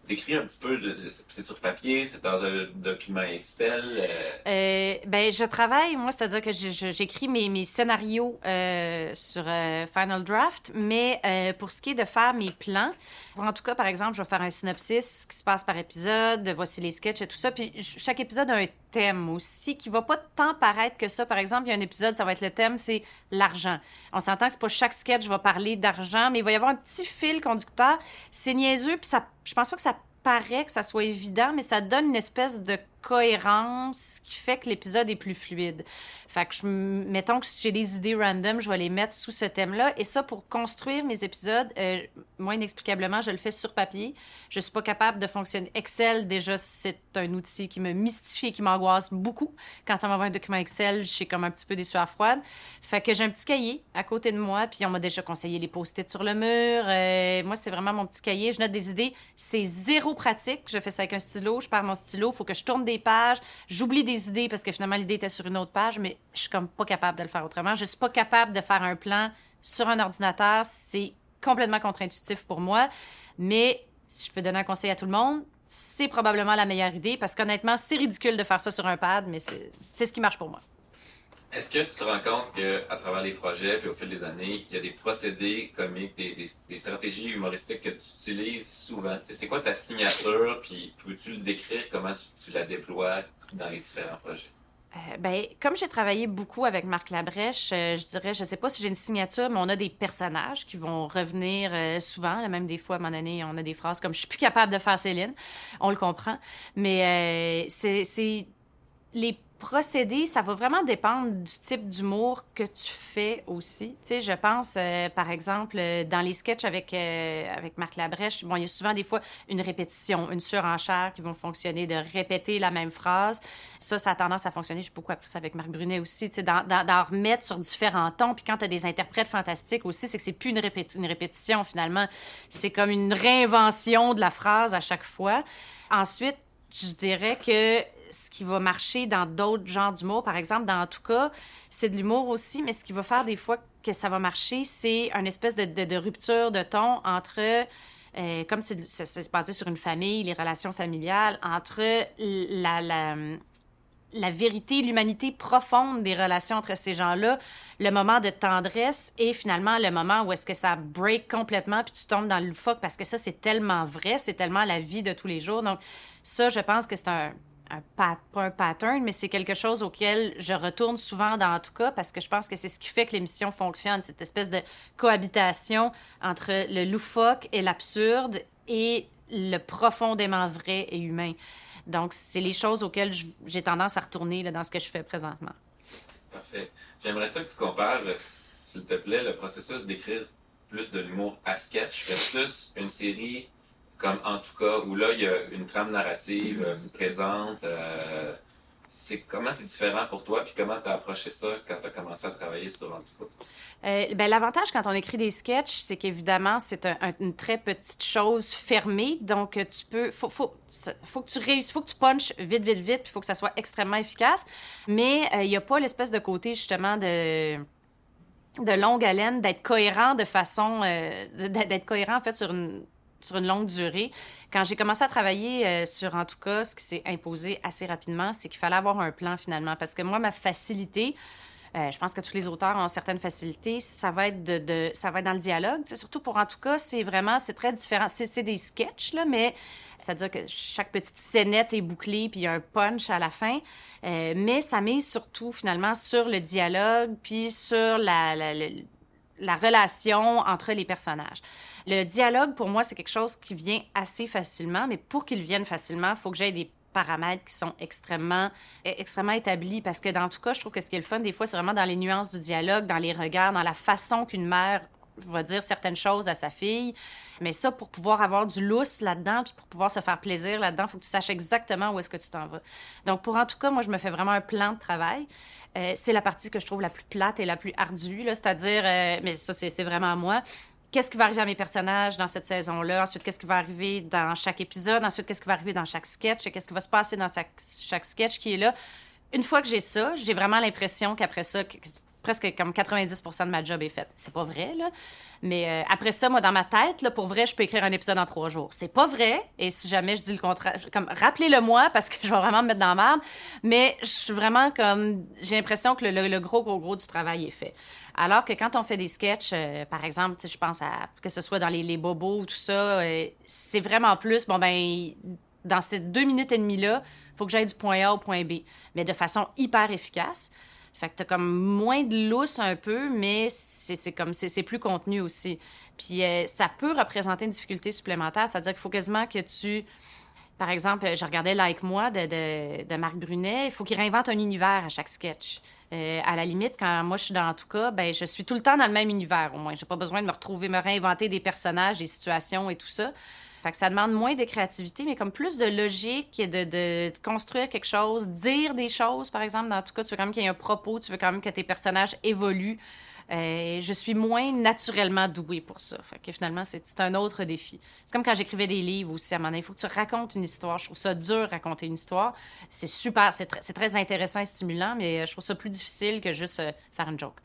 décris un petit peu. C'est sur papier, c'est dans un document Excel. euh, Euh, ben, je travaille, moi, c'est-à-dire que j'écris mes, scénarios euh, sur euh, Final Draft, mais pour ce qui est de faire mes plans, en tout cas, par exemple, je vais faire un synopsis qui se passe par épisode, voici les sketchs et tout ça, puis chaque épisode a un thème aussi qui va pas tant paraître que ça. Par exemple, il y a un épisode, ça va être le thème, c'est l'argent. On s'entend que c'est pas chaque sketch va parler d'argent, mais il va y avoir un petit fil conducteur. C'est niaiseux, puis ça, je pense pas que ça paraît que ça soit évident, mais ça donne une espèce de cohérence qui fait que l'épisode est plus fluide. Fait que mettons que si j'ai des idées random, je vais les mettre sous ce thème-là. Et ça, pour construire mes épisodes, euh, moi, inexplicablement, je le fais sur papier. Je suis pas capable de fonctionner. Excel, déjà, c'est un outil qui me mystifie et qui m'angoisse beaucoup. Quand on m'envoie un document Excel, suis comme un petit peu des sueurs froides. Fait que j'ai un petit cahier à côté de moi, puis on m'a déjà conseillé les post-it sur le mur. Euh, moi, c'est vraiment mon petit cahier. Je note des idées. C'est zéro pratique. Je fais ça avec un stylo. Je pars mon stylo. faut que je tourne des pages. J'oublie des idées parce que finalement, l'idée était sur une autre page, mais je suis comme pas capable de le faire autrement. Je suis pas capable de faire un plan sur un ordinateur. C'est complètement contre-intuitif pour moi. Mais si je peux donner un conseil à tout le monde, c'est probablement la meilleure idée parce qu'honnêtement, c'est ridicule de faire ça sur un pad, mais c'est ce qui marche pour moi. Est-ce que tu te rends compte qu'à travers les projets, puis au fil des années, il y a des procédés comiques, des, des, stratégies humoristiques que tu utilises souvent? c'est quoi ta signature, puis peux-tu le décrire, comment tu la déploies dans les différents projets? Euh, ben, comme j'ai travaillé beaucoup avec Marc Labrèche, euh, je dirais, je sais pas si j'ai une signature, mais on a des personnages qui vont revenir euh, souvent. même des fois, à un moment donné, on a des phrases comme « je suis plus capable de faire Céline ». On le comprend. Mais c'est les procéder, ça va vraiment dépendre du type d'humour que tu fais aussi. Tu sais, je pense, euh, par exemple, euh, dans les sketchs avec, euh, avec Marc Labrèche, bon, il y a souvent des fois une répétition, une surenchère qui vont fonctionner, de répéter la même phrase. Ça, ça a tendance à fonctionner. J'ai beaucoup appris ça avec Marc Brunet aussi, tu sais, d'en remettre sur différents tons. Puis quand tu as des interprètes fantastiques aussi, c'est que c'est plus une, une répétition, finalement. C'est comme une réinvention de la phrase à chaque fois. Ensuite, je dirais que ce qui va marcher dans d'autres genres d'humour, par exemple, dans tout cas, c'est de l'humour aussi, mais ce qui va faire des fois que ça va marcher, c'est une espèce de, rupture de ton entre, euh, comme c'est basé sur une famille, les relations familiales, entre la, la, la vérité, l'humanité profonde des relations entre ces gens-là, le moment de tendresse et finalement le moment où est-ce que ça break complètement puis tu tombes dans le loufoque parce que ça, c'est tellement vrai, c'est tellement la vie de tous les jours. Donc, ça, je pense que c'est un, un pas un pattern, mais c'est quelque chose auquel je retourne souvent dans tout cas parce que je pense que c'est ce qui fait que l'émission fonctionne, cette espèce de cohabitation entre le loufoque et l'absurde et le profondément vrai et humain. Donc, c'est les choses auxquelles j'ai tendance à retourner dans ce que je fais présentement. Parfait. J'aimerais ça que tu compares, s'il te plaît, le processus d'écrire plus de l'humour à sketch versus une série comme en tout cas, où là, il y a une trame narrative euh, présente. Euh, c'est comment c'est différent pour toi, puis comment tu as approché ça quand tu as commencé à travailler sur en tout cas? Euh, ben, L'avantage quand on écrit des sketchs, c'est qu'évidemment, c'est une très petite chose fermée. Donc, tu peux. Faut, faut, faut que tu réussisses, faut que tu punches vite, vite, vite, puis il faut que ça soit extrêmement efficace. Mais il n'y a pas l'espèce de côté, justement, de de longue haleine, d'être cohérent de façon. d'être cohérent, en fait, sur une sur une longue durée. Quand j'ai commencé à travailler euh, sur, en tout cas, ce qui s'est imposé assez rapidement, c'est qu'il fallait avoir un plan finalement. Parce que moi, ma facilité, euh, je pense que tous les auteurs ont certaines facilités. Ça va être, de, ça va être dans le dialogue. Surtout pour, en tout cas, c'est vraiment, c'est très différent. C'est des sketchs, là, mais c'est-à-dire que chaque petite scénette est bouclée, puis il y a un punch à la fin. Euh, mais ça mise surtout, finalement, sur le dialogue, puis sur la relation entre les personnages. Le dialogue, pour moi, c'est quelque chose qui vient assez facilement, mais pour qu'il vienne facilement, il faut que j'aie des paramètres qui sont extrêmement, extrêmement établis. Parce que dans tout cas, je trouve que ce qui est le fun, des fois, c'est vraiment dans les nuances du dialogue, dans les regards, dans la façon qu'une mère va dire certaines choses à sa fille. Mais ça, pour pouvoir avoir du lousse là-dedans, puis pour pouvoir se faire plaisir là-dedans, il faut que tu saches exactement où est-ce que tu t'en vas. Donc, pour en tout cas, moi, je me fais vraiment un plan de travail. Euh, c'est la partie que je trouve la plus plate et la plus ardue, c'est-à-dire, euh, mais ça, c'est vraiment moi. Qu'est-ce qui va arriver à mes personnages dans cette saison-là? Ensuite, qu'est-ce qui va arriver dans chaque épisode? Ensuite, qu'est-ce qui va arriver dans chaque sketch? Et qu'est-ce qui va se passer dans chaque sketch qui est là? Une fois que j'ai ça, j'ai vraiment l'impression qu'après ça, presque comme 90 de ma job est faite. C'est pas vrai, là. Mais euh, après ça, moi, dans ma tête, là, pour vrai, je peux écrire un épisode en trois jours. C'est pas vrai. Et si jamais je dis le contraire, comme rappelez-le moi parce que je vais vraiment me mettre dans la merde. Mais je suis vraiment comme. J'ai l'impression que le, gros, gros, gros du travail est fait. Alors que quand on fait des sketchs, euh, par exemple, je pense à que ce soit dans les, les bobos ou tout ça, euh, c'est vraiment plus, bon, ben, dans ces deux minutes et demie-là, il faut que j'aille du point A au point B, mais de façon hyper efficace. Fait que t'as comme moins de lousse un peu, mais c'est comme c'est plus contenu aussi. Puis euh, ça peut représenter une difficulté supplémentaire, c'est-à-dire qu'il faut quasiment que tu par exemple, je regardais Like Moi de, de, de Marc Brunet. Il faut qu'il réinvente un univers à chaque sketch. Euh, à la limite, quand moi je suis dans tout cas, ben je suis tout le temps dans le même univers au moins. J'ai pas besoin de me retrouver, me réinventer des personnages, des situations et tout ça. Ça demande moins de créativité, mais comme plus de logique et de, construire quelque chose, dire des choses, par exemple, dans tout cas, tu veux quand même qu'il y ait un propos, tu veux quand même que tes personnages évoluent. Euh, je suis moins naturellement douée pour ça. Fait finalement, c'est un autre défi. C'est comme quand j'écrivais des livres aussi. À un moment il faut que tu racontes une histoire. Je trouve ça dur raconter une histoire. C'est super, c'est très intéressant et stimulant, mais je trouve ça plus difficile que juste euh, faire une joke.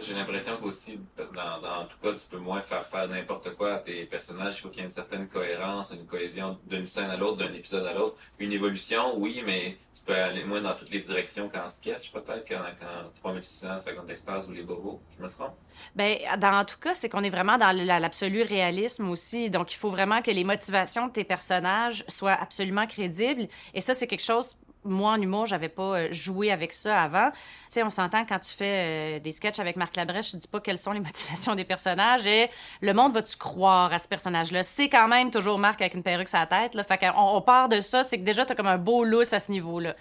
J'ai l'impression qu'aussi, dans, dans, tout cas, tu peux moins faire faire n'importe quoi à tes personnages. Il faut qu'il y ait une certaine cohérence, une cohésion d'une scène à l'autre, d'un épisode à l'autre. Une évolution, oui, mais tu peux aller moins dans toutes les directions qu'en sketch, peut-être, quand, quand 3600, 50 extases ou les bobos. Je me trompe? Ben, dans tout cas, c'est qu'on est vraiment dans l'absolu réalisme aussi. Donc, il faut vraiment que les motivations de tes personnages soient absolument crédibles. Et ça, c'est quelque chose moi, en humour, j'avais pas euh, joué avec ça avant. Tu sais, on s'entend quand tu fais euh, des sketchs avec Marc Labrèche, je dis pas quelles sont les motivations des personnages et le monde va-tu croire à ce personnage-là? C'est quand même toujours Marc avec une perruque sur la tête, là. Fait qu'on on part de ça, c'est que déjà, t'as comme un beau lousse à ce niveau-là.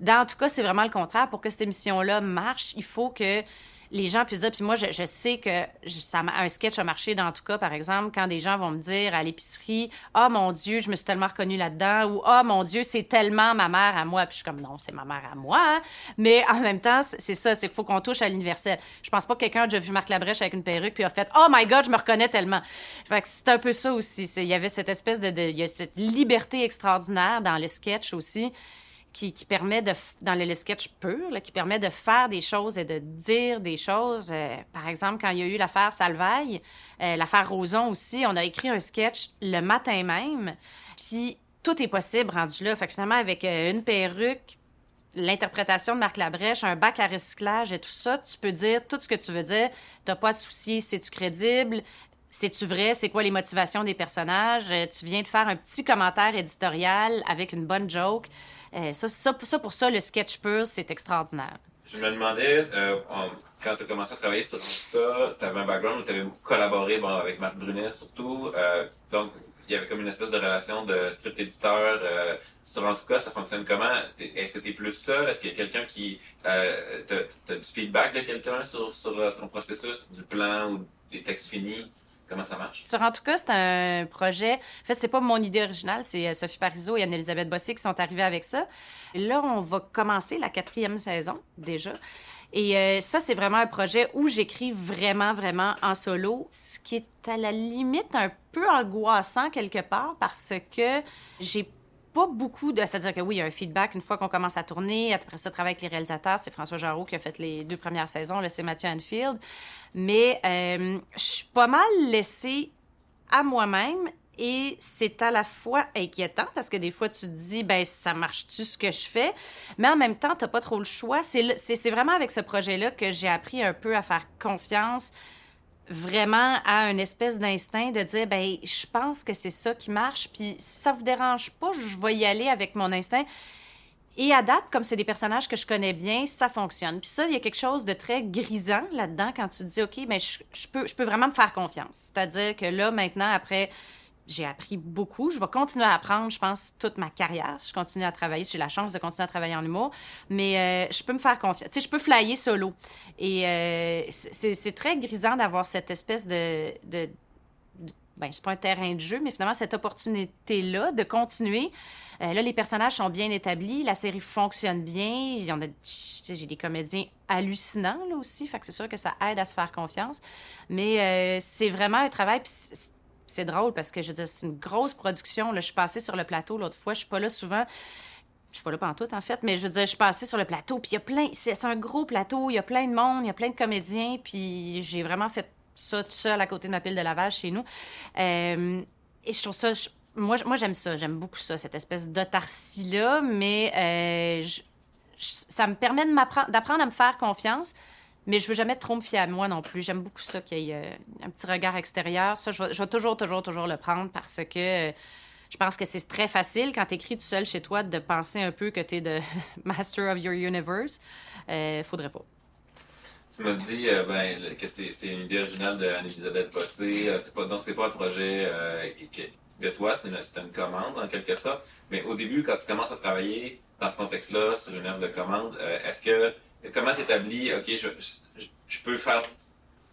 Dans tout cas, c'est vraiment le contraire. Pour que cette émission-là marche, il faut que les gens puissent dire, puis moi, je, je sais que ça, un sketch a marché dans tout cas, par exemple, quand des gens vont me dire à l'épicerie, oh, mon Dieu, je me suis tellement reconnue là-dedans, ou oh, mon Dieu, c'est tellement ma mère à moi. Puis je suis comme, non, c'est ma mère à moi. Hein. Mais en même temps, c'est ça, c'est qu'il faut qu'on touche à l'universel. Je pense pas que quelqu'un a déjà vu Marc Labrèche avec une perruque puis a fait, oh my God, je me reconnais tellement. Fait que c'est un peu ça aussi. Il y avait cette espèce de, il y a cette liberté extraordinaire dans le sketch aussi qui, permet de, dans le, sketch qui permet de faire des choses et de dire des choses. Euh, par exemple, quand il y a eu l'affaire Salvaille, euh, l'affaire Roson aussi, on a écrit un sketch le matin même, puis tout est possible rendu là. Fait que finalement, avec euh, une perruque, l'interprétation de Marc Labrèche, un bac à recyclage et tout ça, tu peux dire tout ce que tu veux dire. T'as pas à soucier, c'est-tu crédible? C'est-tu vrai? C'est quoi les motivations des personnages? Tu viens de faire un petit commentaire éditorial avec une bonne joke. Euh, ça, ça, pour ça, le sketch pur, c'est extraordinaire. Je me demandais, euh, quand tu as commencé à travailler sur ça, tu avais un background où tu avais beaucoup collaboré bon, avec Marc Brunet surtout. Euh, donc, il y avait comme une espèce de relation de script-éditeur. Sur en tout cas, ça fonctionne comment? Est-ce que tu es plus seul? Est-ce qu'il y a quelqu'un qui... Tu as, du feedback de quelqu'un sur, ton processus, du plan ou des textes finis? Comment ça marche? Sur En tout cas, c'est un projet. En fait, c'est pas mon idée originale, c'est euh, Sophie Parizeau et Anne-Elisabeth Bossé qui sont arrivées avec ça. Là, on va commencer la quatrième saison déjà. Et euh, ça, c'est vraiment un projet où j'écris vraiment, vraiment en solo, ce qui est à la limite un peu angoissant quelque part parce que j'ai pas beaucoup de. C'est-à-dire que oui, il y a un feedback une fois qu'on commence à tourner. Après ça, travailler avec les réalisateurs. C'est François Jarreau qui a fait les deux premières saisons. Là, c'est Mathieu Anfield. Mais euh, je suis pas mal laissée à moi-même et c'est à la fois inquiétant parce que des fois tu te dis ben ça marche-tu ce que je fais? Mais en même temps tu pas trop le choix c'est vraiment avec ce projet là que j'ai appris un peu à faire confiance vraiment à une espèce d'instinct de dire ben je pense que c'est ça qui marche puis ça vous dérange pas je vais y aller avec mon instinct et à date, comme c'est des personnages que je connais bien, ça fonctionne. Puis ça, il y a quelque chose de très grisant là-dedans quand tu te dis, OK, mais je, peux, je peux vraiment me faire confiance. C'est-à-dire que là, maintenant, après, j'ai appris beaucoup. Je vais continuer à apprendre, je pense, toute ma carrière. Je continue à travailler. J'ai la chance de continuer à travailler en humour. Mais euh, je peux me faire confiance. Tu sais, je peux flyer solo. Et euh, c'est très grisant d'avoir cette espèce de... de, de ben, c'est pas un terrain de jeu, mais finalement, cette opportunité-là de continuer. Euh, là, les personnages sont bien établis, la série fonctionne bien. J'ai des comédiens hallucinants là aussi, fait que c'est sûr que ça aide à se faire confiance. Mais c'est vraiment un travail. C'est drôle parce que je veux dire, c'est une grosse production. Là, je suis passée sur le plateau l'autre fois, je suis pas là souvent. Je suis pas là tout en fait, mais je veux je suis passée sur le plateau, puis il y a plein. C'est un gros plateau, il y a plein de monde, il y a plein de comédiens, puis j'ai vraiment fait ça tout seul à côté de ma pile de lavage chez nous. Euh, et je trouve ça moi, moi j'aime ça, j'aime beaucoup ça, cette espèce d'autarcie-là, mais euh, ça me permet d'apprendre à me faire confiance, mais je veux jamais trop me à moi non plus. J'aime beaucoup ça qu'il y ait euh, un petit regard extérieur. Ça, je vais, toujours, toujours, toujours le prendre parce que euh, je pense que c'est très facile quand tu écris tout seul chez toi de penser un peu que tu es de master of your universe. Euh, faudrait pas. Tu m'as dit ben, que c'est une idée originale d'Anne-Elisabeth Bossé. pas, donc, c'est pas un projet de toi, c'est une, c'est commande en quelque sorte. Mais au début, quand tu commences à travailler dans ce contexte-là, sur une œuvre de commande, euh, est-ce que comment tu établis, ok, je, je, peux faire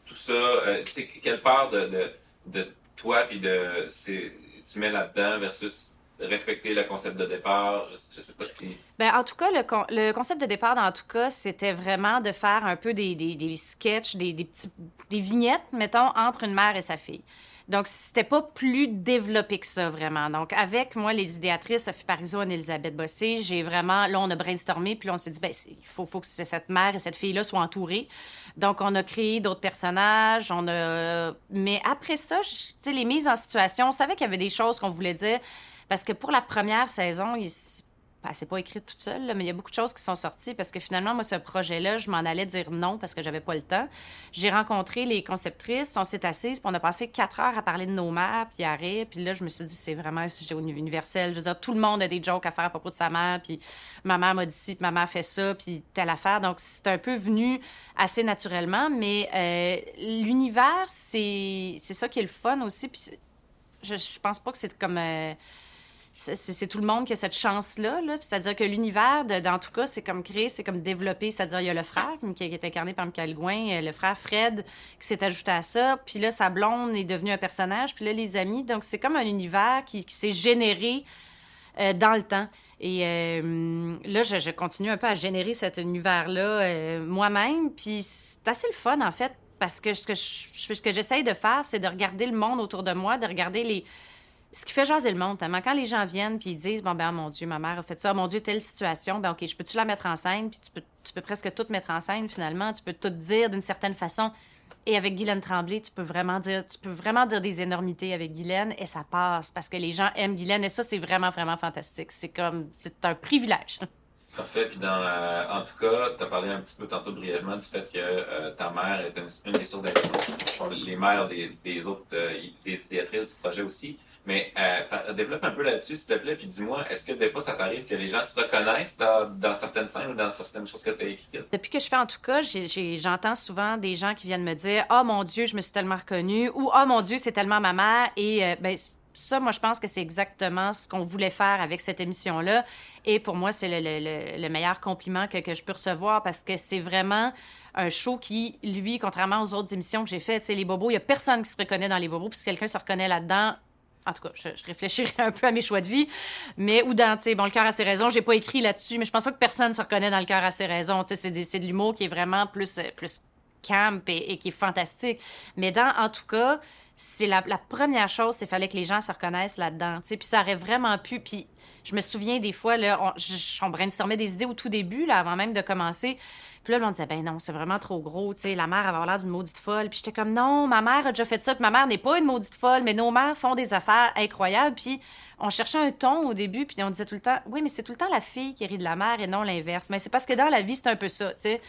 tout ça, euh, tu sais, quelle part de, de, de toi puis de tu mets là-dedans versus respecter le concept de départ? Je, je sais pas si. Ben, en tout cas, le, con- le concept de départ, dans tout cas, c'était vraiment de faire un peu des, des, des sketchs, des, des, petits, des vignettes, mettons, entre une mère et sa fille. Donc, c'était pas plus développé que ça, vraiment. Donc, avec moi, les idéatrices, Sophie Parizeau et Elisabeth Bossé, j'ai vraiment, là, on a brainstormé, puis là, on s'est dit, ben, il faut, faut que cette mère et cette fille-là soient entourées. Donc, on a créé d'autres personnages, on a... Mais après ça, tu sais, les mises en situation, on savait qu'il y avait des choses qu'on voulait dire, parce que pour la première saison, ben, c'est pas écrit toute seule, mais il y a beaucoup de choses qui sont sorties parce que finalement, moi, ce projet-là, je m'en allais dire non parce que j'avais pas le temps. J'ai rencontré les conceptrices, on s'est assises, puis on a passé quatre heures à parler de nos mères, puis arrêt, puis là, je me suis dit, c'est vraiment un sujet universel. Je veux dire, tout le monde a des jokes à faire à propos de sa mère, puis ma mère m'a dit ci, ma mère fait ça, puis telle affaire. Donc, c'est un peu venu assez naturellement, mais euh, l'univers, c'est ça qui est le fun aussi, puis je, je pense pas que c'est comme... euh, c'est tout le monde qui a cette chance-là. C'est-à-dire que l'univers, dans tout cas, c'est comme créer, c'est comme développer. C'est-à-dire, il y a le frère qui, est incarné par Michael Gouin, euh, le frère Fred qui s'est ajouté à ça. Puis là, sa blonde est devenue un personnage. Puis là, les amis. Donc, c'est comme un univers qui, s'est généré euh, dans le temps. Et euh, là, je, continue un peu à générer cet univers-là moi-même. Puis c'est assez le fun, en fait, parce que ce que j'essaye de faire, c'est de regarder le monde autour de moi, de regarder les ce qui fait jaser le monde, tellement quand les gens viennent puis ils disent bon ben mon Dieu ma mère a fait ça, mon Dieu telle situation, ben ok je peux-tu la mettre en scène? Puis tu peux tu peux presque tout mettre en scène finalement, tu peux tout dire d'une certaine façon. Et avec Guylaine Tremblay, tu peux vraiment dire tu peux vraiment dire des énormités avec Guylaine et ça passe parce que les gens aiment Guylaine et ça c'est vraiment vraiment fantastique. C'est comme c'est un privilège. Parfait. Puis dans, euh, en tout cas, tu as parlé un petit peu tantôt brièvement du fait que euh, ta mère est une, des sources d'influence les mères des, autres euh, des idéatrices du projet aussi. Mais développe un peu là-dessus, s'il te plaît, puis dis-moi, est-ce que des fois ça t'arrive que les gens se reconnaissent dans, certaines scènes ou dans certaines choses que tu as écrites? Depuis que je fais en tout cas, j'entends souvent des gens qui viennent me dire Oh mon Dieu, je me suis tellement reconnue ou Oh mon Dieu, c'est tellement ma mère. Et ben, ça, moi, je pense que c'est exactement ce qu'on voulait faire avec cette émission-là. Et pour moi, c'est le, le- le- le meilleur compliment que, je peux recevoir parce que c'est vraiment un show qui, lui, contrairement aux autres émissions que j'ai faites, sais, les bobos, il n'y a personne qui se reconnaît dans les bobos. Puis si quelqu'un se reconnaît là-dedans, en tout cas, je, je réfléchirai un peu à mes choix de vie, mais ou dans, tu sais, bon, le cœur a ses raisons, j'ai pas écrit là-dessus, mais je pense pas que personne se reconnaît dans le cœur a ses raisons. Tu sais, c'est c'est de l'humour qui est vraiment plus, plus camp et, qui est fantastique. Mais dans, en tout cas, c'est la, la première chose, c'est fallait que les gens se reconnaissent là-dedans. Puis ça aurait vraiment pu. Puis je me souviens des fois, là, on, on brainstormait des idées au tout début, là, avant même de commencer. Puis là, on disait, ben non, c'est vraiment trop gros. Tu sais, la mère avoir l'air d'une maudite folle. Puis j'étais comme, non, ma mère a déjà fait ça. Puis ma mère n'est pas une maudite folle, mais nos mères font des affaires incroyables. Puis on cherchait un ton au début, puis on disait tout le temps, oui, mais c'est tout le temps la fille qui rit de la mère et non l'inverse. Mais c'est parce que dans la vie, c'est un peu ça, tu sais.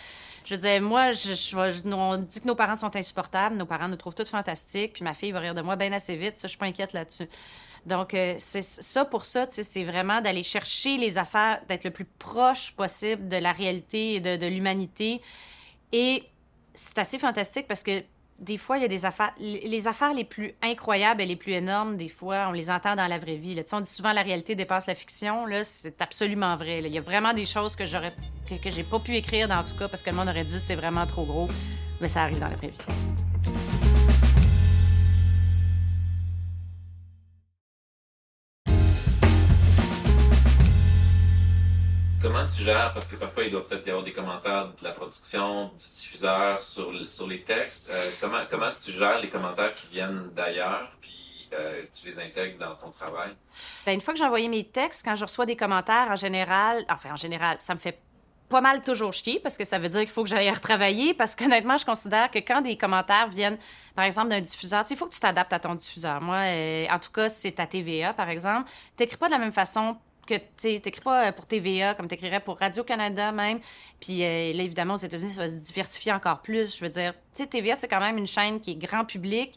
Je disais, moi, je, on dit que nos parents sont insupportables, nos parents nous trouvent toutes fantastiques, puis ma fille va rire de moi bien assez vite, ça, je suis pas inquiète là-dessus. Donc, euh, c'est ça pour ça, c'est vraiment d'aller chercher les affaires, d'être le plus proche possible de la réalité et de, l'humanité. Et c'est assez fantastique parce que des fois, il y a des affaires, les affaires les plus incroyables et les plus énormes, des fois, on les entend dans la vraie vie. là. On dit souvent la réalité dépasse la fiction. Là, c'est absolument vrai. Il y a vraiment des choses que j'aurais, que, que j'ai pas pu écrire dans tout cas parce que le monde aurait dit c'est vraiment trop gros, mais ça arrive dans la vraie vie. Comment tu gères, parce que parfois il doit peut-être y avoir des commentaires de la production, du diffuseur sur, sur les textes. Euh, comment, comment tu gères les commentaires qui viennent d'ailleurs, puis euh, tu les intègres dans ton travail? Ben, une fois que j'ai envoyé mes textes, quand je reçois des commentaires, en général, enfin, en général, ça me fait pas mal toujours chier parce que ça veut dire qu'il faut que j'aille retravailler parce qu'honnêtement, je considère que quand des commentaires viennent, par exemple, d'un diffuseur, tu il faut que tu t'adaptes à ton diffuseur. Moi, euh, en tout cas, c'est ta TVA, par exemple, t'écris pas de la même façon que, tu sais, t'écris pas euh, pour TVA comme t'écrirais pour Radio-Canada même. Puis euh, là, évidemment, aux États-Unis, ça va se diversifier encore plus. Je veux dire, tu sais, TVA, c'est quand même une chaîne qui est grand public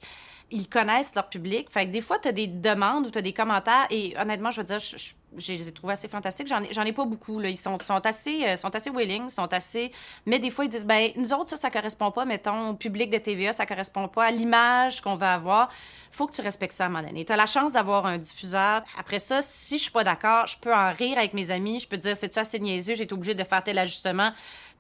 ils connaissent leur public. Fait que des fois, tu as des demandes ou tu des commentaires et honnêtement, je veux dire, je, je- je les ai trouvés assez fantastiques. J'en ai, ai pas beaucoup. Là. Ils sont, sont, assez, euh, sont assez willing, sont assez. Mais des fois, ils disent ben nous autres, ça, ça correspond pas, mettons, au public de TVA, ça correspond pas à l'image qu'on va avoir. faut que tu respectes ça à un moment donné. Tu as la chance d'avoir un diffuseur. Après ça, si je suis pas d'accord, je peux en rire avec mes amis. Je peux dire c'est-tu assez niaiseux, j'ai été obligé de faire tel ajustement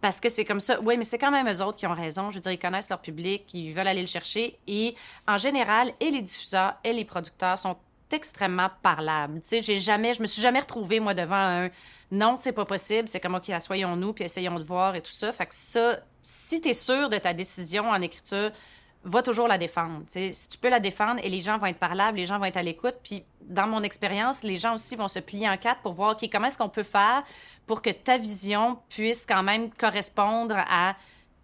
parce que c'est comme ça. Oui, mais c'est quand même eux autres qui ont raison. Je veux dire, ils connaissent leur public, ils veulent aller le chercher. Et en général, et les diffuseurs et les producteurs sont extrêmement parlable. Tu sais, j'ai jamais, je me suis jamais retrouvée, moi, devant un non, c'est pas possible, c'est comme, OK, assoyons-nous, puis essayons de voir et tout ça. Fait que ça, si tu es sûr de ta décision en écriture, va toujours la défendre. Si tu peux la défendre et les gens vont être parlables, les gens vont être à l'écoute. Puis, dans mon expérience, les gens aussi vont se plier en quatre pour voir, OK, comment est-ce qu'on peut faire pour que ta vision puisse quand même correspondre à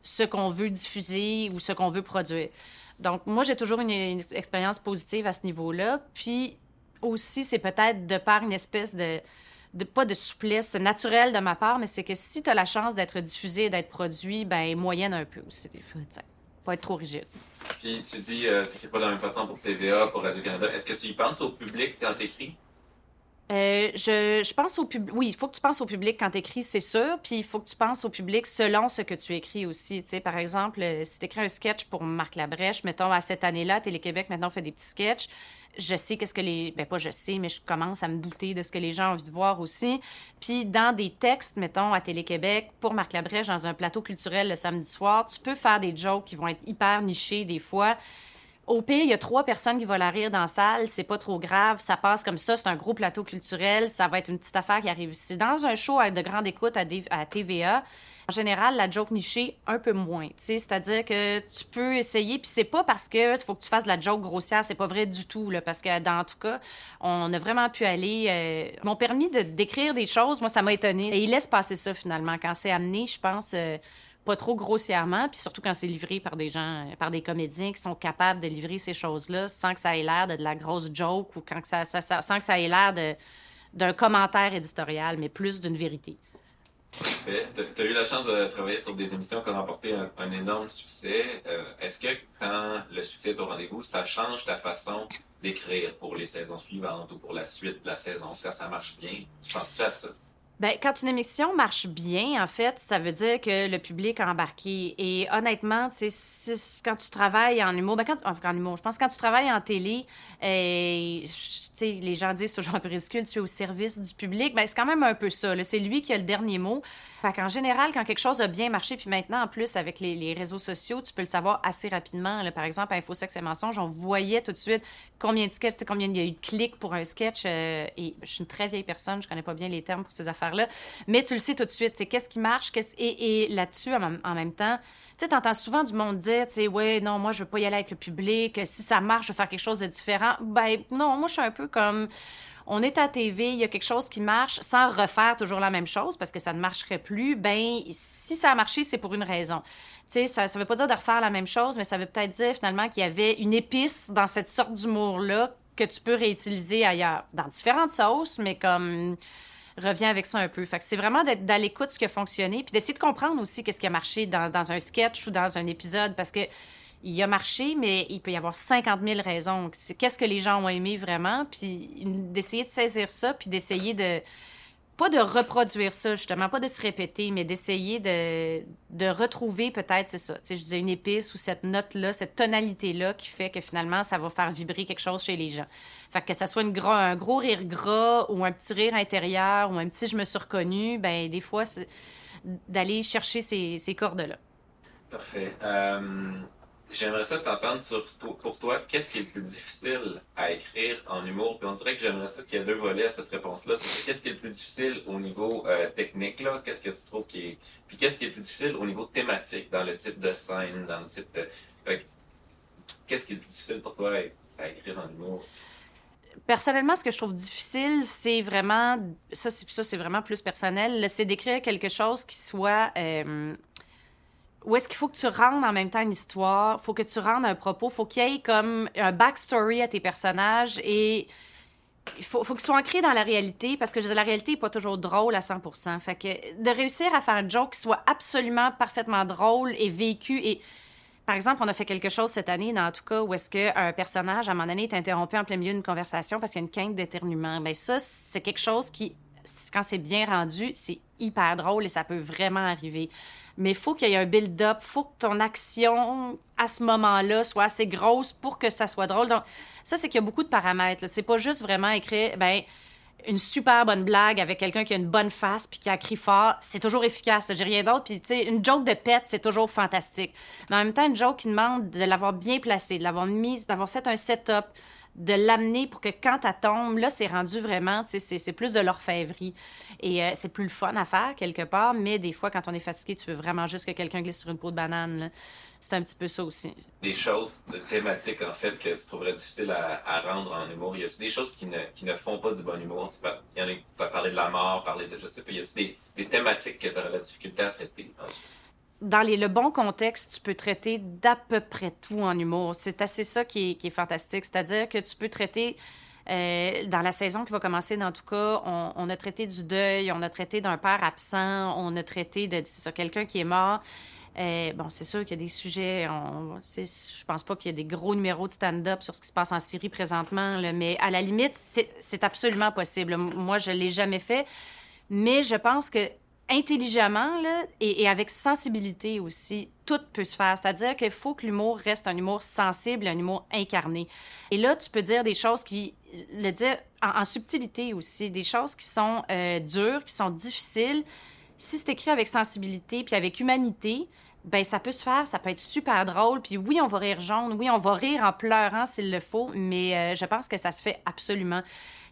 ce qu'on veut diffuser ou ce qu'on veut produire. Donc, moi, j'ai toujours une, expérience positive à ce niveau-là. Puis aussi, c'est peut-être de par une espèce de, pas de souplesse naturelle de ma part, mais c'est que si tu as la chance d'être diffusé, d'être produit, ben moyenne un peu aussi des fois, être trop rigide. Puis tu dis, euh, tu pas de la même façon pour TVA, pour Radio-Canada. Est-ce que tu y penses au public quand tu écris? Euh, je, je, pense au public. Oui, il faut que tu penses au public quand tu écris, c'est sûr. Puis il faut que tu penses au public selon ce que tu écris aussi. Tu sais, par exemple, euh, si tu écris un sketch pour Marc Labrèche, mettons, à cette année-là, Télé-Québec maintenant fait des petits sketchs. Je sais qu'est-ce que les. Ben, pas je sais, mais je commence à me douter de ce que les gens ont envie de voir aussi. Puis dans des textes, mettons, à Télé-Québec, pour Marc Labrèche, dans un plateau culturel le samedi soir, tu peux faire des jokes qui vont être hyper nichés des fois. Au pire, il y a trois personnes qui vont la rire dans la salle, c'est pas trop grave, ça passe comme ça, c'est un gros plateau culturel, ça va être une petite affaire qui arrive ici. Dans un show de grande écoute à, TVA, en général, la joke nichée, un peu moins. C'est-à-dire que tu peux essayer, puis c'est pas parce que faut que tu fasses la joke grossière, c'est pas vrai du tout, là, parce que dans tout cas, on a vraiment pu aller. Euh, m'ont permis de décrire des choses, moi, ça m'a étonné. Et ils laissent passer ça finalement. Quand c'est amené, je pense. Euh, pas trop grossièrement, puis surtout quand c'est livré par des gens, par des comédiens qui sont capables de livrer ces choses-là sans que ça ait l'air de, de, la grosse joke ou quand que ça, ça, sans que ça ait l'air d'un commentaire éditorial, mais plus d'une vérité. Tu as eu la chance de travailler sur des émissions qui ont remporté un, énorme succès. Euh, est-ce que quand le succès est au rendez-vous, ça change ta façon d'écrire pour les saisons suivantes ou pour la suite de la saison? Quand ça marche bien, tu penses-tu à ça? Ben, quand une émission marche bien, en fait, ça veut dire que le public a embarqué. Et honnêtement, tu quand tu travailles en humour, ben quand, en humour, je pense quand tu travailles en télé, euh, tu sais, les gens disent toujours un peu ridicule, tu es au service du public. Ben, c'est quand même un peu ça. C'est lui qui a le dernier mot. Fait qu'en général, quand quelque chose a bien marché, puis maintenant, en plus, avec les, réseaux sociaux, tu peux le savoir assez rapidement. Par exemple, à Infosex et Mensonges, on voyait tout de suite combien de sketchs, combien il y a eu de clics pour un sketch. Euh, et je suis une très vieille personne, je connais pas bien les termes pour ces Mais tu le sais tout de suite, qu'est-ce qui marche. Et, là-dessus, en, même temps, tu sais, t'entends souvent du monde dire, tu ouais, non, moi, je veux pas y aller avec le public. Si ça marche, je veux faire quelque chose de différent. Ben, non, moi, je suis un peu comme on est à TV, il y a quelque chose qui marche sans refaire toujours la même chose parce que ça ne marcherait plus, ben si ça a marché, c'est pour une raison. Tu sais, ça ne veut pas dire de refaire la même chose, mais ça veut peut-être dire finalement qu'il y avait une épice dans cette sorte d'humour-là que tu peux réutiliser ailleurs, dans différentes sauces, mais comme reviens avec ça un peu. C'est vraiment d'être à l'écoute ce qui a fonctionné, puis d'essayer de comprendre aussi qu'est-ce qui a marché dans, dans, un sketch ou dans un épisode, parce que il a marché, mais il peut y avoir 50 000 raisons. Qu'est-ce que les gens ont aimé vraiment? Puis d'essayer de saisir ça, puis d'essayer de... Pas de reproduire ça, justement, pas de se répéter, mais d'essayer de, de retrouver peut-être, c'est ça, tu sais, je disais une épice ou cette note-là, cette tonalité-là qui fait que finalement, ça va faire vibrer quelque chose chez les gens. Fait que ça soit un gros rire gras ou un petit rire intérieur ou un petit « je me suis reconnu », ben des fois, c'est d'aller chercher ces, ces cordes-là. Parfait. Euh, J'aimerais ça t'entendre sur pour toi, qu'est-ce qui est le plus difficile à écrire en humour? Puis on dirait que j'aimerais ça qu'il y ait deux volets à cette réponse-là. Qu'est-ce qui est le plus difficile au niveau euh, technique, là? Qu'est-ce que tu trouves qui est. Puis qu'est-ce qui est le plus difficile au niveau thématique, dans le type de scène, dans le type de. Qu'est-ce qui est le plus difficile pour toi à, écrire en humour? personnellement, ce que je trouve difficile, c'est vraiment, ça, c'est vraiment plus personnel, c'est d'écrire quelque chose qui soit euh, où est-ce qu'il faut que tu rendes en même temps une histoire, faut que tu rendes un propos, faut qu'il y ait comme un backstory à tes personnages et il faut, faut qu'ils soient ancrés dans la réalité parce que la réalité n'est pas toujours drôle à 100%. Fait que de réussir à faire un joke qui soit absolument parfaitement drôle et vécu et par exemple, on a fait quelque chose cette année, dans tout cas, où est-ce qu'un personnage, à un moment donné, est interrompu en plein milieu d'une conversation parce qu'il y a une quinte d'éternuement. Bien, ça, c'est quelque chose qui, quand c'est bien rendu, c'est hyper drôle et ça peut vraiment arriver. Mais il faut qu'il y ait un build-up, faut que ton action à ce moment-là soit assez grosse pour que ça soit drôle. Donc, ça, c'est qu'il y a beaucoup de paramètres. C'est pas juste vraiment écrire, ben une super bonne blague avec quelqu'un qui a une bonne face puis qui a crie fort, c'est toujours efficace. J'ai rien d'autre. Puis, tu sais, une joke de pète, c'est toujours fantastique. Mais en même temps, une joke qui demande de l'avoir bien placée, de l'avoir mise, d'avoir fait un setup, de l'amener pour que quand elle tombe, là, c'est rendu vraiment, tu sais, c'est plus de l'orfèvrerie. Et euh, c'est plus le fun à faire, quelque part, mais des fois, quand on est fatigué, tu veux vraiment juste que quelqu'un glisse sur une peau de banane. C'est un petit peu ça aussi. Des choses de thématiques, en fait, que tu trouverais difficile à, rendre en humour. Y a-t-il des choses qui ne, qui ne font pas du bon humour? Il y en a qui parler de la mort, parler de, je sais pas, y a-t-il des, thématiques que tu la difficulté à traiter? Dans le bon contexte, tu peux traiter d'à peu près tout en humour. C'est assez ça qui est, fantastique. C'est-à-dire que tu peux traiter, euh, dans la saison qui va commencer, dans tout cas, on, a traité du deuil, on a traité d'un père absent, on a traité de, quelqu'un qui est mort. Euh, bon, c'est sûr qu'il y a des sujets. On, je pense pas qu'il y a des gros numéros de stand-up sur ce qui se passe en Syrie présentement, mais à la limite, c'est absolument possible. Moi, je l'ai jamais fait, mais je pense que intelligemment là, et, avec sensibilité aussi, tout peut se faire. C'est-à-dire qu'il faut que l'humour reste un humour sensible, un humour incarné. Et là, tu peux dire des choses qui, le dire en, subtilité aussi, des choses qui sont euh, dures, qui sont difficiles. Si c'est écrit avec sensibilité puis avec humanité, ben ça peut se faire, ça peut être super drôle. Puis oui, on va rire jaune, oui, on va rire en pleurant s'il le faut, mais euh, je pense que ça se fait absolument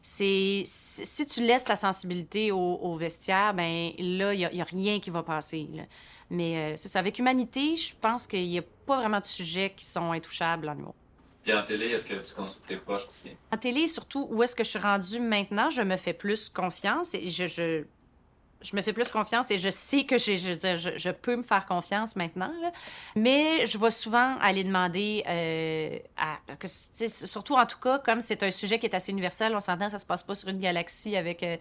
c'est si tu laisses la sensibilité au, vestiaire, ben là, il n'y a, rien qui va passer. Mais euh, c'est ça. Avec Humanité, je pense qu'il n'y a pas vraiment de sujets qui sont intouchables en humour. Puis en télé, est-ce que tu consultes tes proches aussi? En télé, surtout, où est-ce que je suis rendue maintenant, je me fais plus confiance et je je me fais plus confiance et je sais que je, je, je, peux me faire confiance maintenant. Mais je vais souvent aller demander euh, surtout, en tout cas, comme c'est un sujet qui est assez universel, on s'entend, ça se passe pas sur une galaxie avec euh,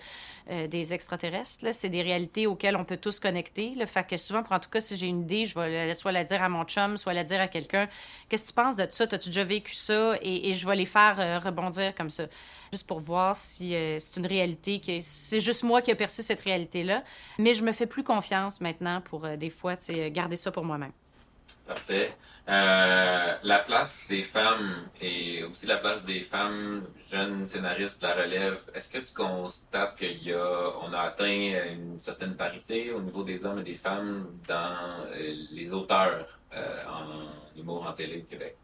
euh, des extraterrestres. C'est des réalités auxquelles on peut tous connecter. Le Fait que souvent, pour en tout cas, si j'ai une idée, je vais soit la dire à mon chum, soit la dire à quelqu'un. Qu'est-ce que tu penses de ça? As-tu déjà vécu ça? Et, je vais les faire rebondir comme ça juste pour voir si c'est une réalité, que c'est juste moi qui ai perçu cette réalité-là. Mais je me fais plus confiance maintenant pour euh, des fois garder ça pour moi-même. Parfait. Euh, la place des femmes et aussi la place des femmes jeunes scénaristes de la relève, est-ce que tu constates qu'il y a, a atteint une certaine parité au niveau des hommes et des femmes dans les auteurs en humour en télé au Québec?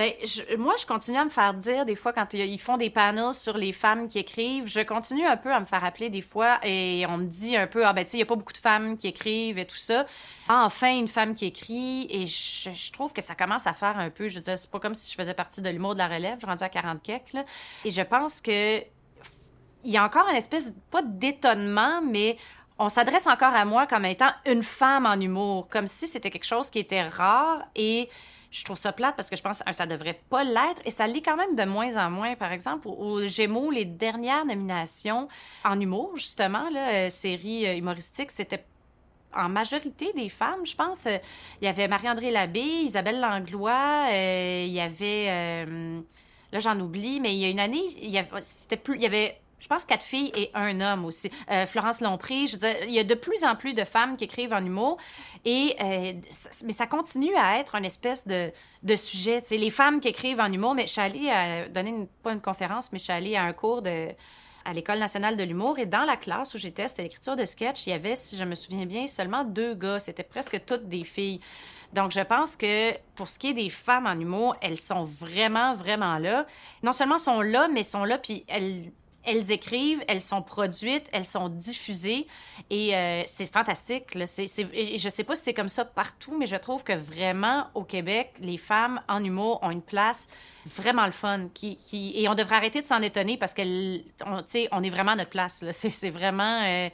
Ben, moi, je continue à me faire dire des fois quand ils font des panels sur les femmes qui écrivent, je continue un peu à me faire appeler des fois et on me dit un peu, ah ben tu sais, il n'y a pas beaucoup de femmes qui écrivent et tout ça. Ah, enfin, une femme qui écrit et je, trouve que ça commence à faire un peu, je veux dire, c'est pas comme si je faisais partie de l'humour de la relève, je suis rendue à 40 quelques, là. Et je pense que il y a encore une espèce, pas d'étonnement, mais on s'adresse encore à moi comme étant une femme en humour, comme si c'était quelque chose qui était rare et je trouve ça plate parce que je pense que ça devrait pas l'être et ça l'est quand même de moins en moins. Par exemple, aux Gémeaux, les dernières nominations en humour, justement, là, euh, série euh, humoristique, c'était en majorité des femmes, je pense. Il y avait Marie-André Labbé, Isabelle Langlois, euh, il y avait... là, j'en oublie, mais il y a une année, il y avait, plus, il y avait je pense quatre filles et un homme aussi. Euh, Florence Lompré, je veux dire, il y a de plus en plus de femmes qui écrivent en humour, et, euh, mais ça continue à être une espèce de, sujet. les femmes qui écrivent en humour, mais je suis allée à donner, pas une conférence, mais je suis allée à un cours de, à l'École nationale de l'humour, et dans la classe où j'étais, c'était l'écriture de sketch, il y avait, si je me souviens bien, seulement deux gars. C'était presque toutes des filles. Donc, je pense que pour ce qui est des femmes en humour, elles sont vraiment, vraiment là. Non seulement sont là, mais sont là, puis elles elles écrivent, elles sont produites, elles sont diffusées et euh, c'est fantastique. Là. C'est, je sais pas si c'est comme ça partout, mais je trouve que vraiment au Québec, les femmes en humour ont une place vraiment le fun. Qui. Et on devrait arrêter de s'en étonner parce qu'on on est vraiment à notre place. C'est, vraiment... Euh,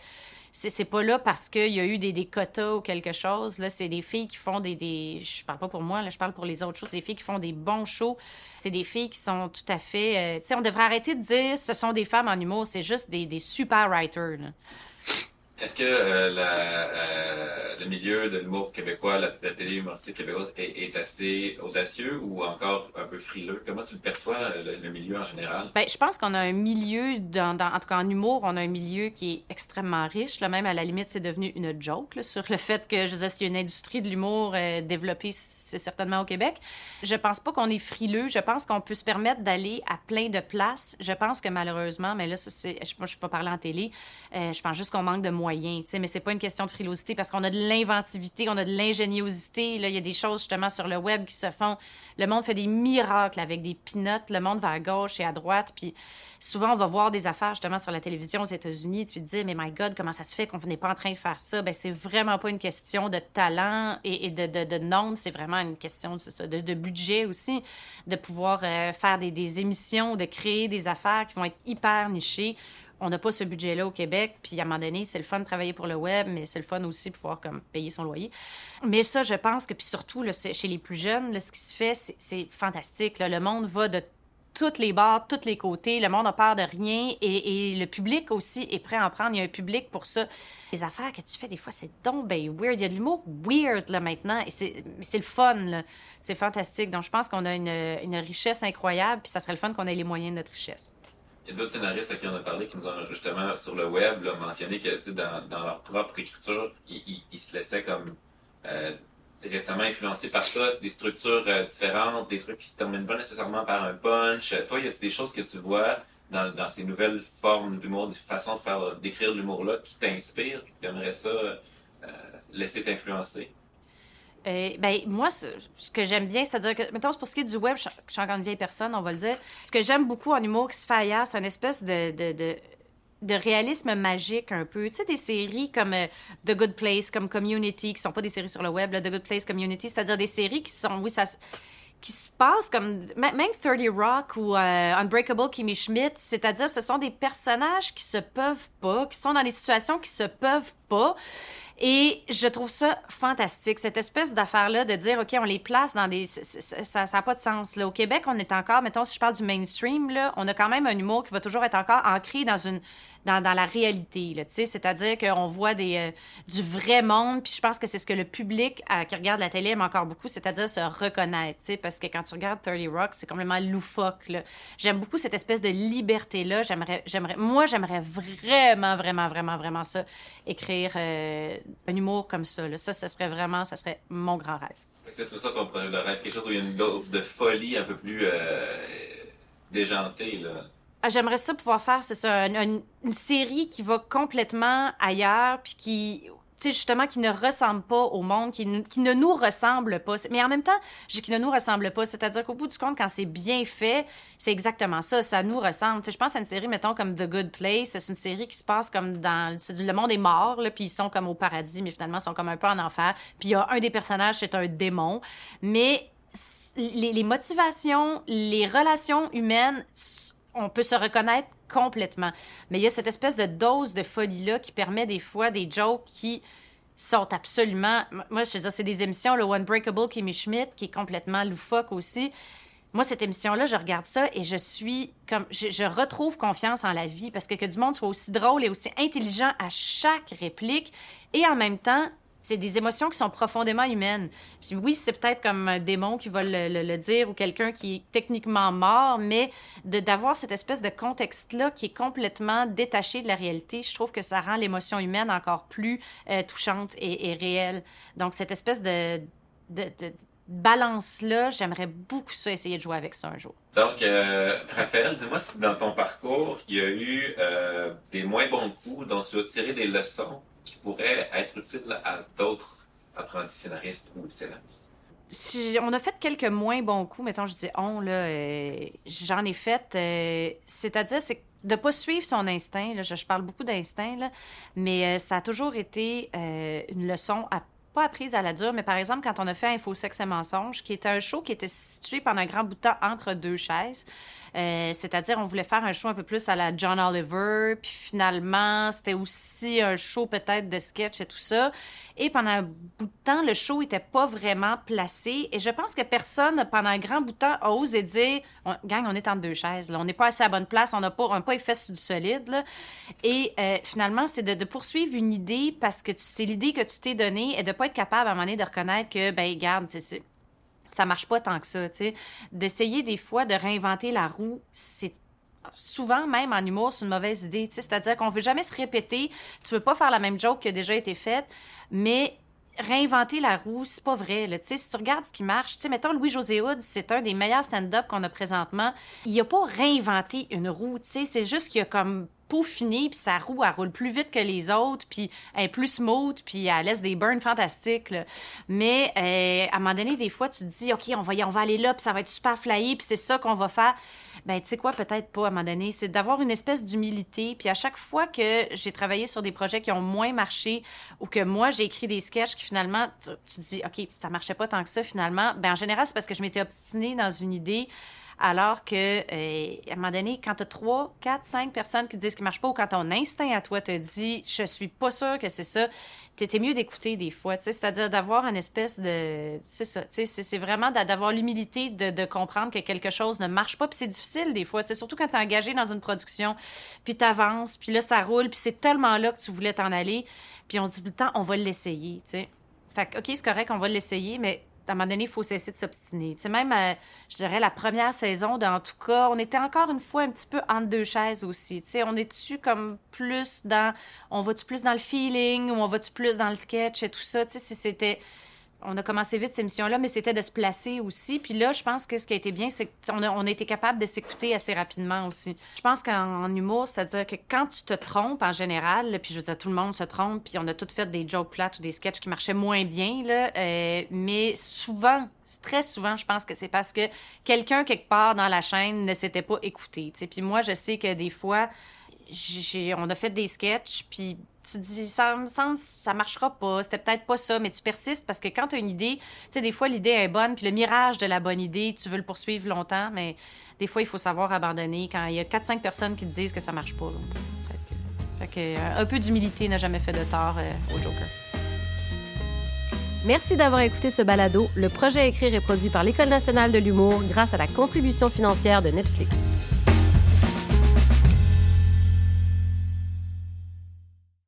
c'est pas là parce qu'il y a eu des, quotas ou quelque chose. Là, c'est des filles qui font des, des, Je parle pas pour moi, là, je parle pour les autres choses. C'est des filles qui font des bons shows. C'est des filles qui sont tout à fait. Euh, tu sais, on devrait arrêter de dire ce sont des femmes en humour. C'est juste des, des super writers. Est-ce que euh, euh, le milieu de l'humour québécois, la, la télé humoristique québécoise est, assez audacieux ou encore un peu frileux? Comment tu le perçois, le, le milieu en général? Bien, je pense qu'on a un milieu, dans, en tout cas en humour, on a un milieu qui est extrêmement riche. Là, même à la limite, c'est devenu une joke sur le fait que, je veux dire, s'il y a une industrie de l'humour euh, développée, c'est certainement au Québec. Je pense pas qu'on est frileux. Je pense qu'on peut se permettre d'aller à plein de places. Je pense que malheureusement, mais là, je ne vais pas parler en télé, euh, je pense juste qu'on manque de moyens moyens, mais c'est pas une question de frilosité parce qu'on a de l'inventivité, on a de l'ingéniosité. Là, il y a des choses justement sur le web qui se font. Le monde fait des miracles avec des pinottes. Le monde va à gauche et à droite. Puis souvent, on va voir des affaires justement sur la télévision aux États-Unis. Tu te dis, mais my God, comment ça se fait qu'on n'est pas en train de faire ça? Ben, c'est vraiment pas une question de talent et, de, de, normes. C'est vraiment une question de, de, budget aussi, de pouvoir euh, faire des, des émissions, de créer des affaires qui vont être hyper nichées on n'a pas ce budget-là au Québec. Puis à un moment donné, c'est le fun de travailler pour le web, mais c'est le fun aussi de pouvoir comme, payer son loyer. Mais ça, je pense que, puis surtout chez les plus jeunes, ce qui se fait, c'est fantastique. Le monde va de toutes les bords, tous les côtés. Le monde a peur de rien et, et, le public aussi est prêt à en prendre. Il y a un public pour ça. Les affaires que tu fais, des fois, c'est donc ben weird. Il y a de l'humour weird là maintenant et c'est le fun. C'est fantastique. Donc, je pense qu'on a une, une richesse incroyable puis ça serait le fun qu'on ait les moyens de notre richesse. Il y a d'autres scénaristes à qui on a parlé qui nous ont justement sur le web là, mentionné que dans, dans leur propre écriture, ils, ils, se laissaient comme euh, récemment influencés par ça, des structures euh, différentes, des trucs qui se terminent pas nécessairement par un punch. Toi, il y a des choses que tu vois dans, ces nouvelles formes d'humour, des façons de faire d'écrire de l'humour-là qui t'inspirent, qui t'aimerais ça euh, laisser t'influencer? Euh, ben, moi, ce, que j'aime bien, c'est-à-dire que, mettons, pour ce qui est du web, je, suis encore une vieille personne, on va le dire. Ce que j'aime beaucoup en humour qui se fait ailleurs, c'est une espèce de, de, de, réalisme magique un peu. Tu sais, des séries comme euh, The Good Place, comme Community, qui sont pas des séries sur le web, The Good Place, Community, c'est-à-dire des séries qui sont, oui, ça qui se passent comme même 30 Rock ou euh, Unbreakable Kimmy Schmidt, c'est-à-dire ce sont des personnages qui se peuvent pas, qui sont dans des situations qui se peuvent pas et je trouve ça fantastique, cette espèce d'affaire-là de dire, OK, on les place dans des... Ça n'a pas de sens. Là. Au Québec, on est encore, mettons, si je parle du mainstream, là, on a quand même un humour qui va toujours être encore ancré dans une dans, la réalité. C'est-à-dire qu'on voit des, euh, du vrai monde, puis je pense que c'est ce que le public euh, qui regarde la télé aime encore beaucoup, c'est-à-dire se reconnaître, parce que quand tu regardes 30 Rock, c'est complètement loufoque. J'aime beaucoup cette espèce de liberté-là. J'aimerais, moi, j'aimerais vraiment, vraiment, vraiment, vraiment ça, écrire euh, un humour comme ça. Là. Ça, ce serait vraiment, ça serait mon grand rêve. C'est ça ton projet de rêve, quelque chose où il y a une dose de folie un peu plus déjantée, là. Ah, j'aimerais ça pouvoir faire, c'est ça, une, série qui va complètement ailleurs, puis qui, tu sais, justement, qui ne ressemble pas au monde, qui, qui ne nous ressemble pas. Mais en même temps, je qui ne nous ressemble pas. C'est-à-dire qu'au bout du compte, quand c'est bien fait, c'est exactement ça. Ça nous ressemble. Tu sais, je pense à une série, mettons, comme The Good Place. C'est une série qui se passe comme dans. Le monde est mort, là, puis ils sont comme au paradis, mais finalement, ils sont comme un peu en enfer. Puis il y a un des personnages, c'est un démon. Mais les, les motivations, les relations humaines on peut se reconnaître complètement. Mais il y a cette espèce de dose de folie-là qui permet des fois des jokes qui sont absolument... Moi, je veux dire, c'est des émissions, le One Breakable Kimmy Schmidt, qui est complètement loufoque aussi. Moi, cette émission-là, je regarde ça et je suis comme... Je, je, retrouve confiance en la vie parce que que du monde soit aussi drôle et aussi intelligent à chaque réplique et en même temps c'est des émotions qui sont profondément humaines. Puis oui, c'est peut-être comme un démon qui va le, dire ou quelqu'un qui est techniquement mort, mais d'avoir cette espèce de contexte-là qui est complètement détaché de la réalité, je trouve que ça rend l'émotion humaine encore plus euh, touchante et, réelle. Donc, cette espèce de balance-là, j'aimerais beaucoup ça, essayer de jouer avec ça un jour. Donc, euh, Raphaël, dis-moi si dans ton parcours, il y a eu euh, des moins bons coups dont tu as tiré des leçons qui pourrait être utile à d'autres apprentis scénaristes ou scénaristes? Si on a fait quelques moins bons coups, mettons, je dis on, là, euh, j'en ai fait. Euh, c'est-à-dire, c'est de ne pas suivre son instinct. Je, parle beaucoup d'instinct, mais euh, ça a toujours été une leçon à pas apprise à la dure, mais par exemple, quand on a fait Info, Sexe et Mensonges, qui était un show qui était situé pendant un grand bout de temps entre deux chaises, Euh, c'est-à-dire, on voulait faire un show un peu plus à la John Oliver, puis finalement, c'était aussi un show peut-être de sketch et tout ça. Et pendant un bout de temps, le show n'était pas vraiment placé. Et je pense que personne, pendant un grand bout de temps, a osé dire Gang, on est entre deux chaises. Là. On n'est pas assez à bonne place. On n'a pas, on pas du solide. Là. Et euh, finalement, c'est de, de, poursuivre une idée parce que c'est l'idée que tu t'es donnée et de ne pas être capable à un moment donné de reconnaître que, ben, garde, c'est ça marche pas tant que ça, tu sais. D'essayer des fois de réinventer la roue, c'est souvent, même en humour, c'est une mauvaise idée. C'est-à-dire qu'on veut jamais se répéter. Tu veux pas faire la même joke qui a déjà été faite, mais réinventer la roue, c'est pas vrai. Là. Si tu regardes ce qui marche, tu sais, mettons Louis-José Hood, c'est un des meilleurs stand-up qu'on a présentement. Il a pas réinventé une roue, tu sais, c'est juste qu'il a comme peaufiné, puis sa roue, elle roule plus vite que les autres, puis elle est plus smooth, puis elle laisse des burns fantastiques. Mais euh, à un moment donné, des fois, tu te dis, OK, on va, y, on va aller là, puis ça va être super flyé, puis c'est ça qu'on va faire ben tu sais quoi, peut-être pas à un moment donné, c'est d'avoir une espèce d'humilité. Puis à chaque fois que j'ai travaillé sur des projets qui ont moins marché ou que moi j'ai écrit des sketchs qui finalement, tu, te dis, OK, ça marchait pas tant que ça finalement, ben en général, c'est parce que je m'étais obstinée dans une idée. Alors que, euh, à un moment donné, quand tu as trois, quatre, cinq personnes qui disent qu'il ne marche pas ou quand ton instinct à toi te dit je suis pas sûr que c'est ça, t'étais mieux d'écouter des fois, c'est-à-dire d'avoir une espèce de... C'est ça, c'est vraiment d'avoir l'humilité de, de, comprendre que quelque chose ne marche pas, puis c'est difficile des fois, surtout quand t'es engagé dans une production, puis t'avances, puis là, ça roule, puis c'est tellement là que tu voulais t'en aller, puis on se dit tout le temps, on va l'essayer, tu sais. Fait que, OK, c'est correct, on va l'essayer, mais à un moment donné, il faut cesser de s'obstiner. Même, euh, je dirais, la première saison, en tout cas, on était encore une fois un petit peu entre deux chaises aussi. Tu on est-tu comme plus dans... On va-tu plus dans le feeling ou on va-tu plus dans le sketch et tout ça? Tu sais, c'était on a commencé vite cette émission-là, mais c'était de se placer aussi. Puis là, je pense que ce qui a été bien, c'est qu'on a, on a été capable de s'écouter assez rapidement aussi. Je pense qu'en humour, c'est-à-dire que quand tu te trompes en général, puis je veux dire, tout le monde se trompe, puis on a tous fait des jokes plates ou des sketchs qui marchaient moins bien, là, euh, mais souvent, très souvent, je pense que c'est parce que quelqu'un quelque part dans la chaîne ne s'était pas écouté. Puis moi, je sais que des fois, on a fait des sketchs, puis tu dis, ça me semble, ça marchera pas, c'était peut-être pas ça, mais tu persistes parce que quand tu as une idée, tu sais, des fois, l'idée est bonne, puis le mirage de la bonne idée, tu veux le poursuivre longtemps, mais des fois, il faut savoir abandonner quand il y a 4-5 personnes qui te disent que ça marche pas. Fait euh, un peu d'humilité n'a jamais fait de tort euh, au Joker. Merci d'avoir écouté ce balado. Le projet Écrire est produit par l'École nationale de l'humour grâce à la contribution financière de Netflix.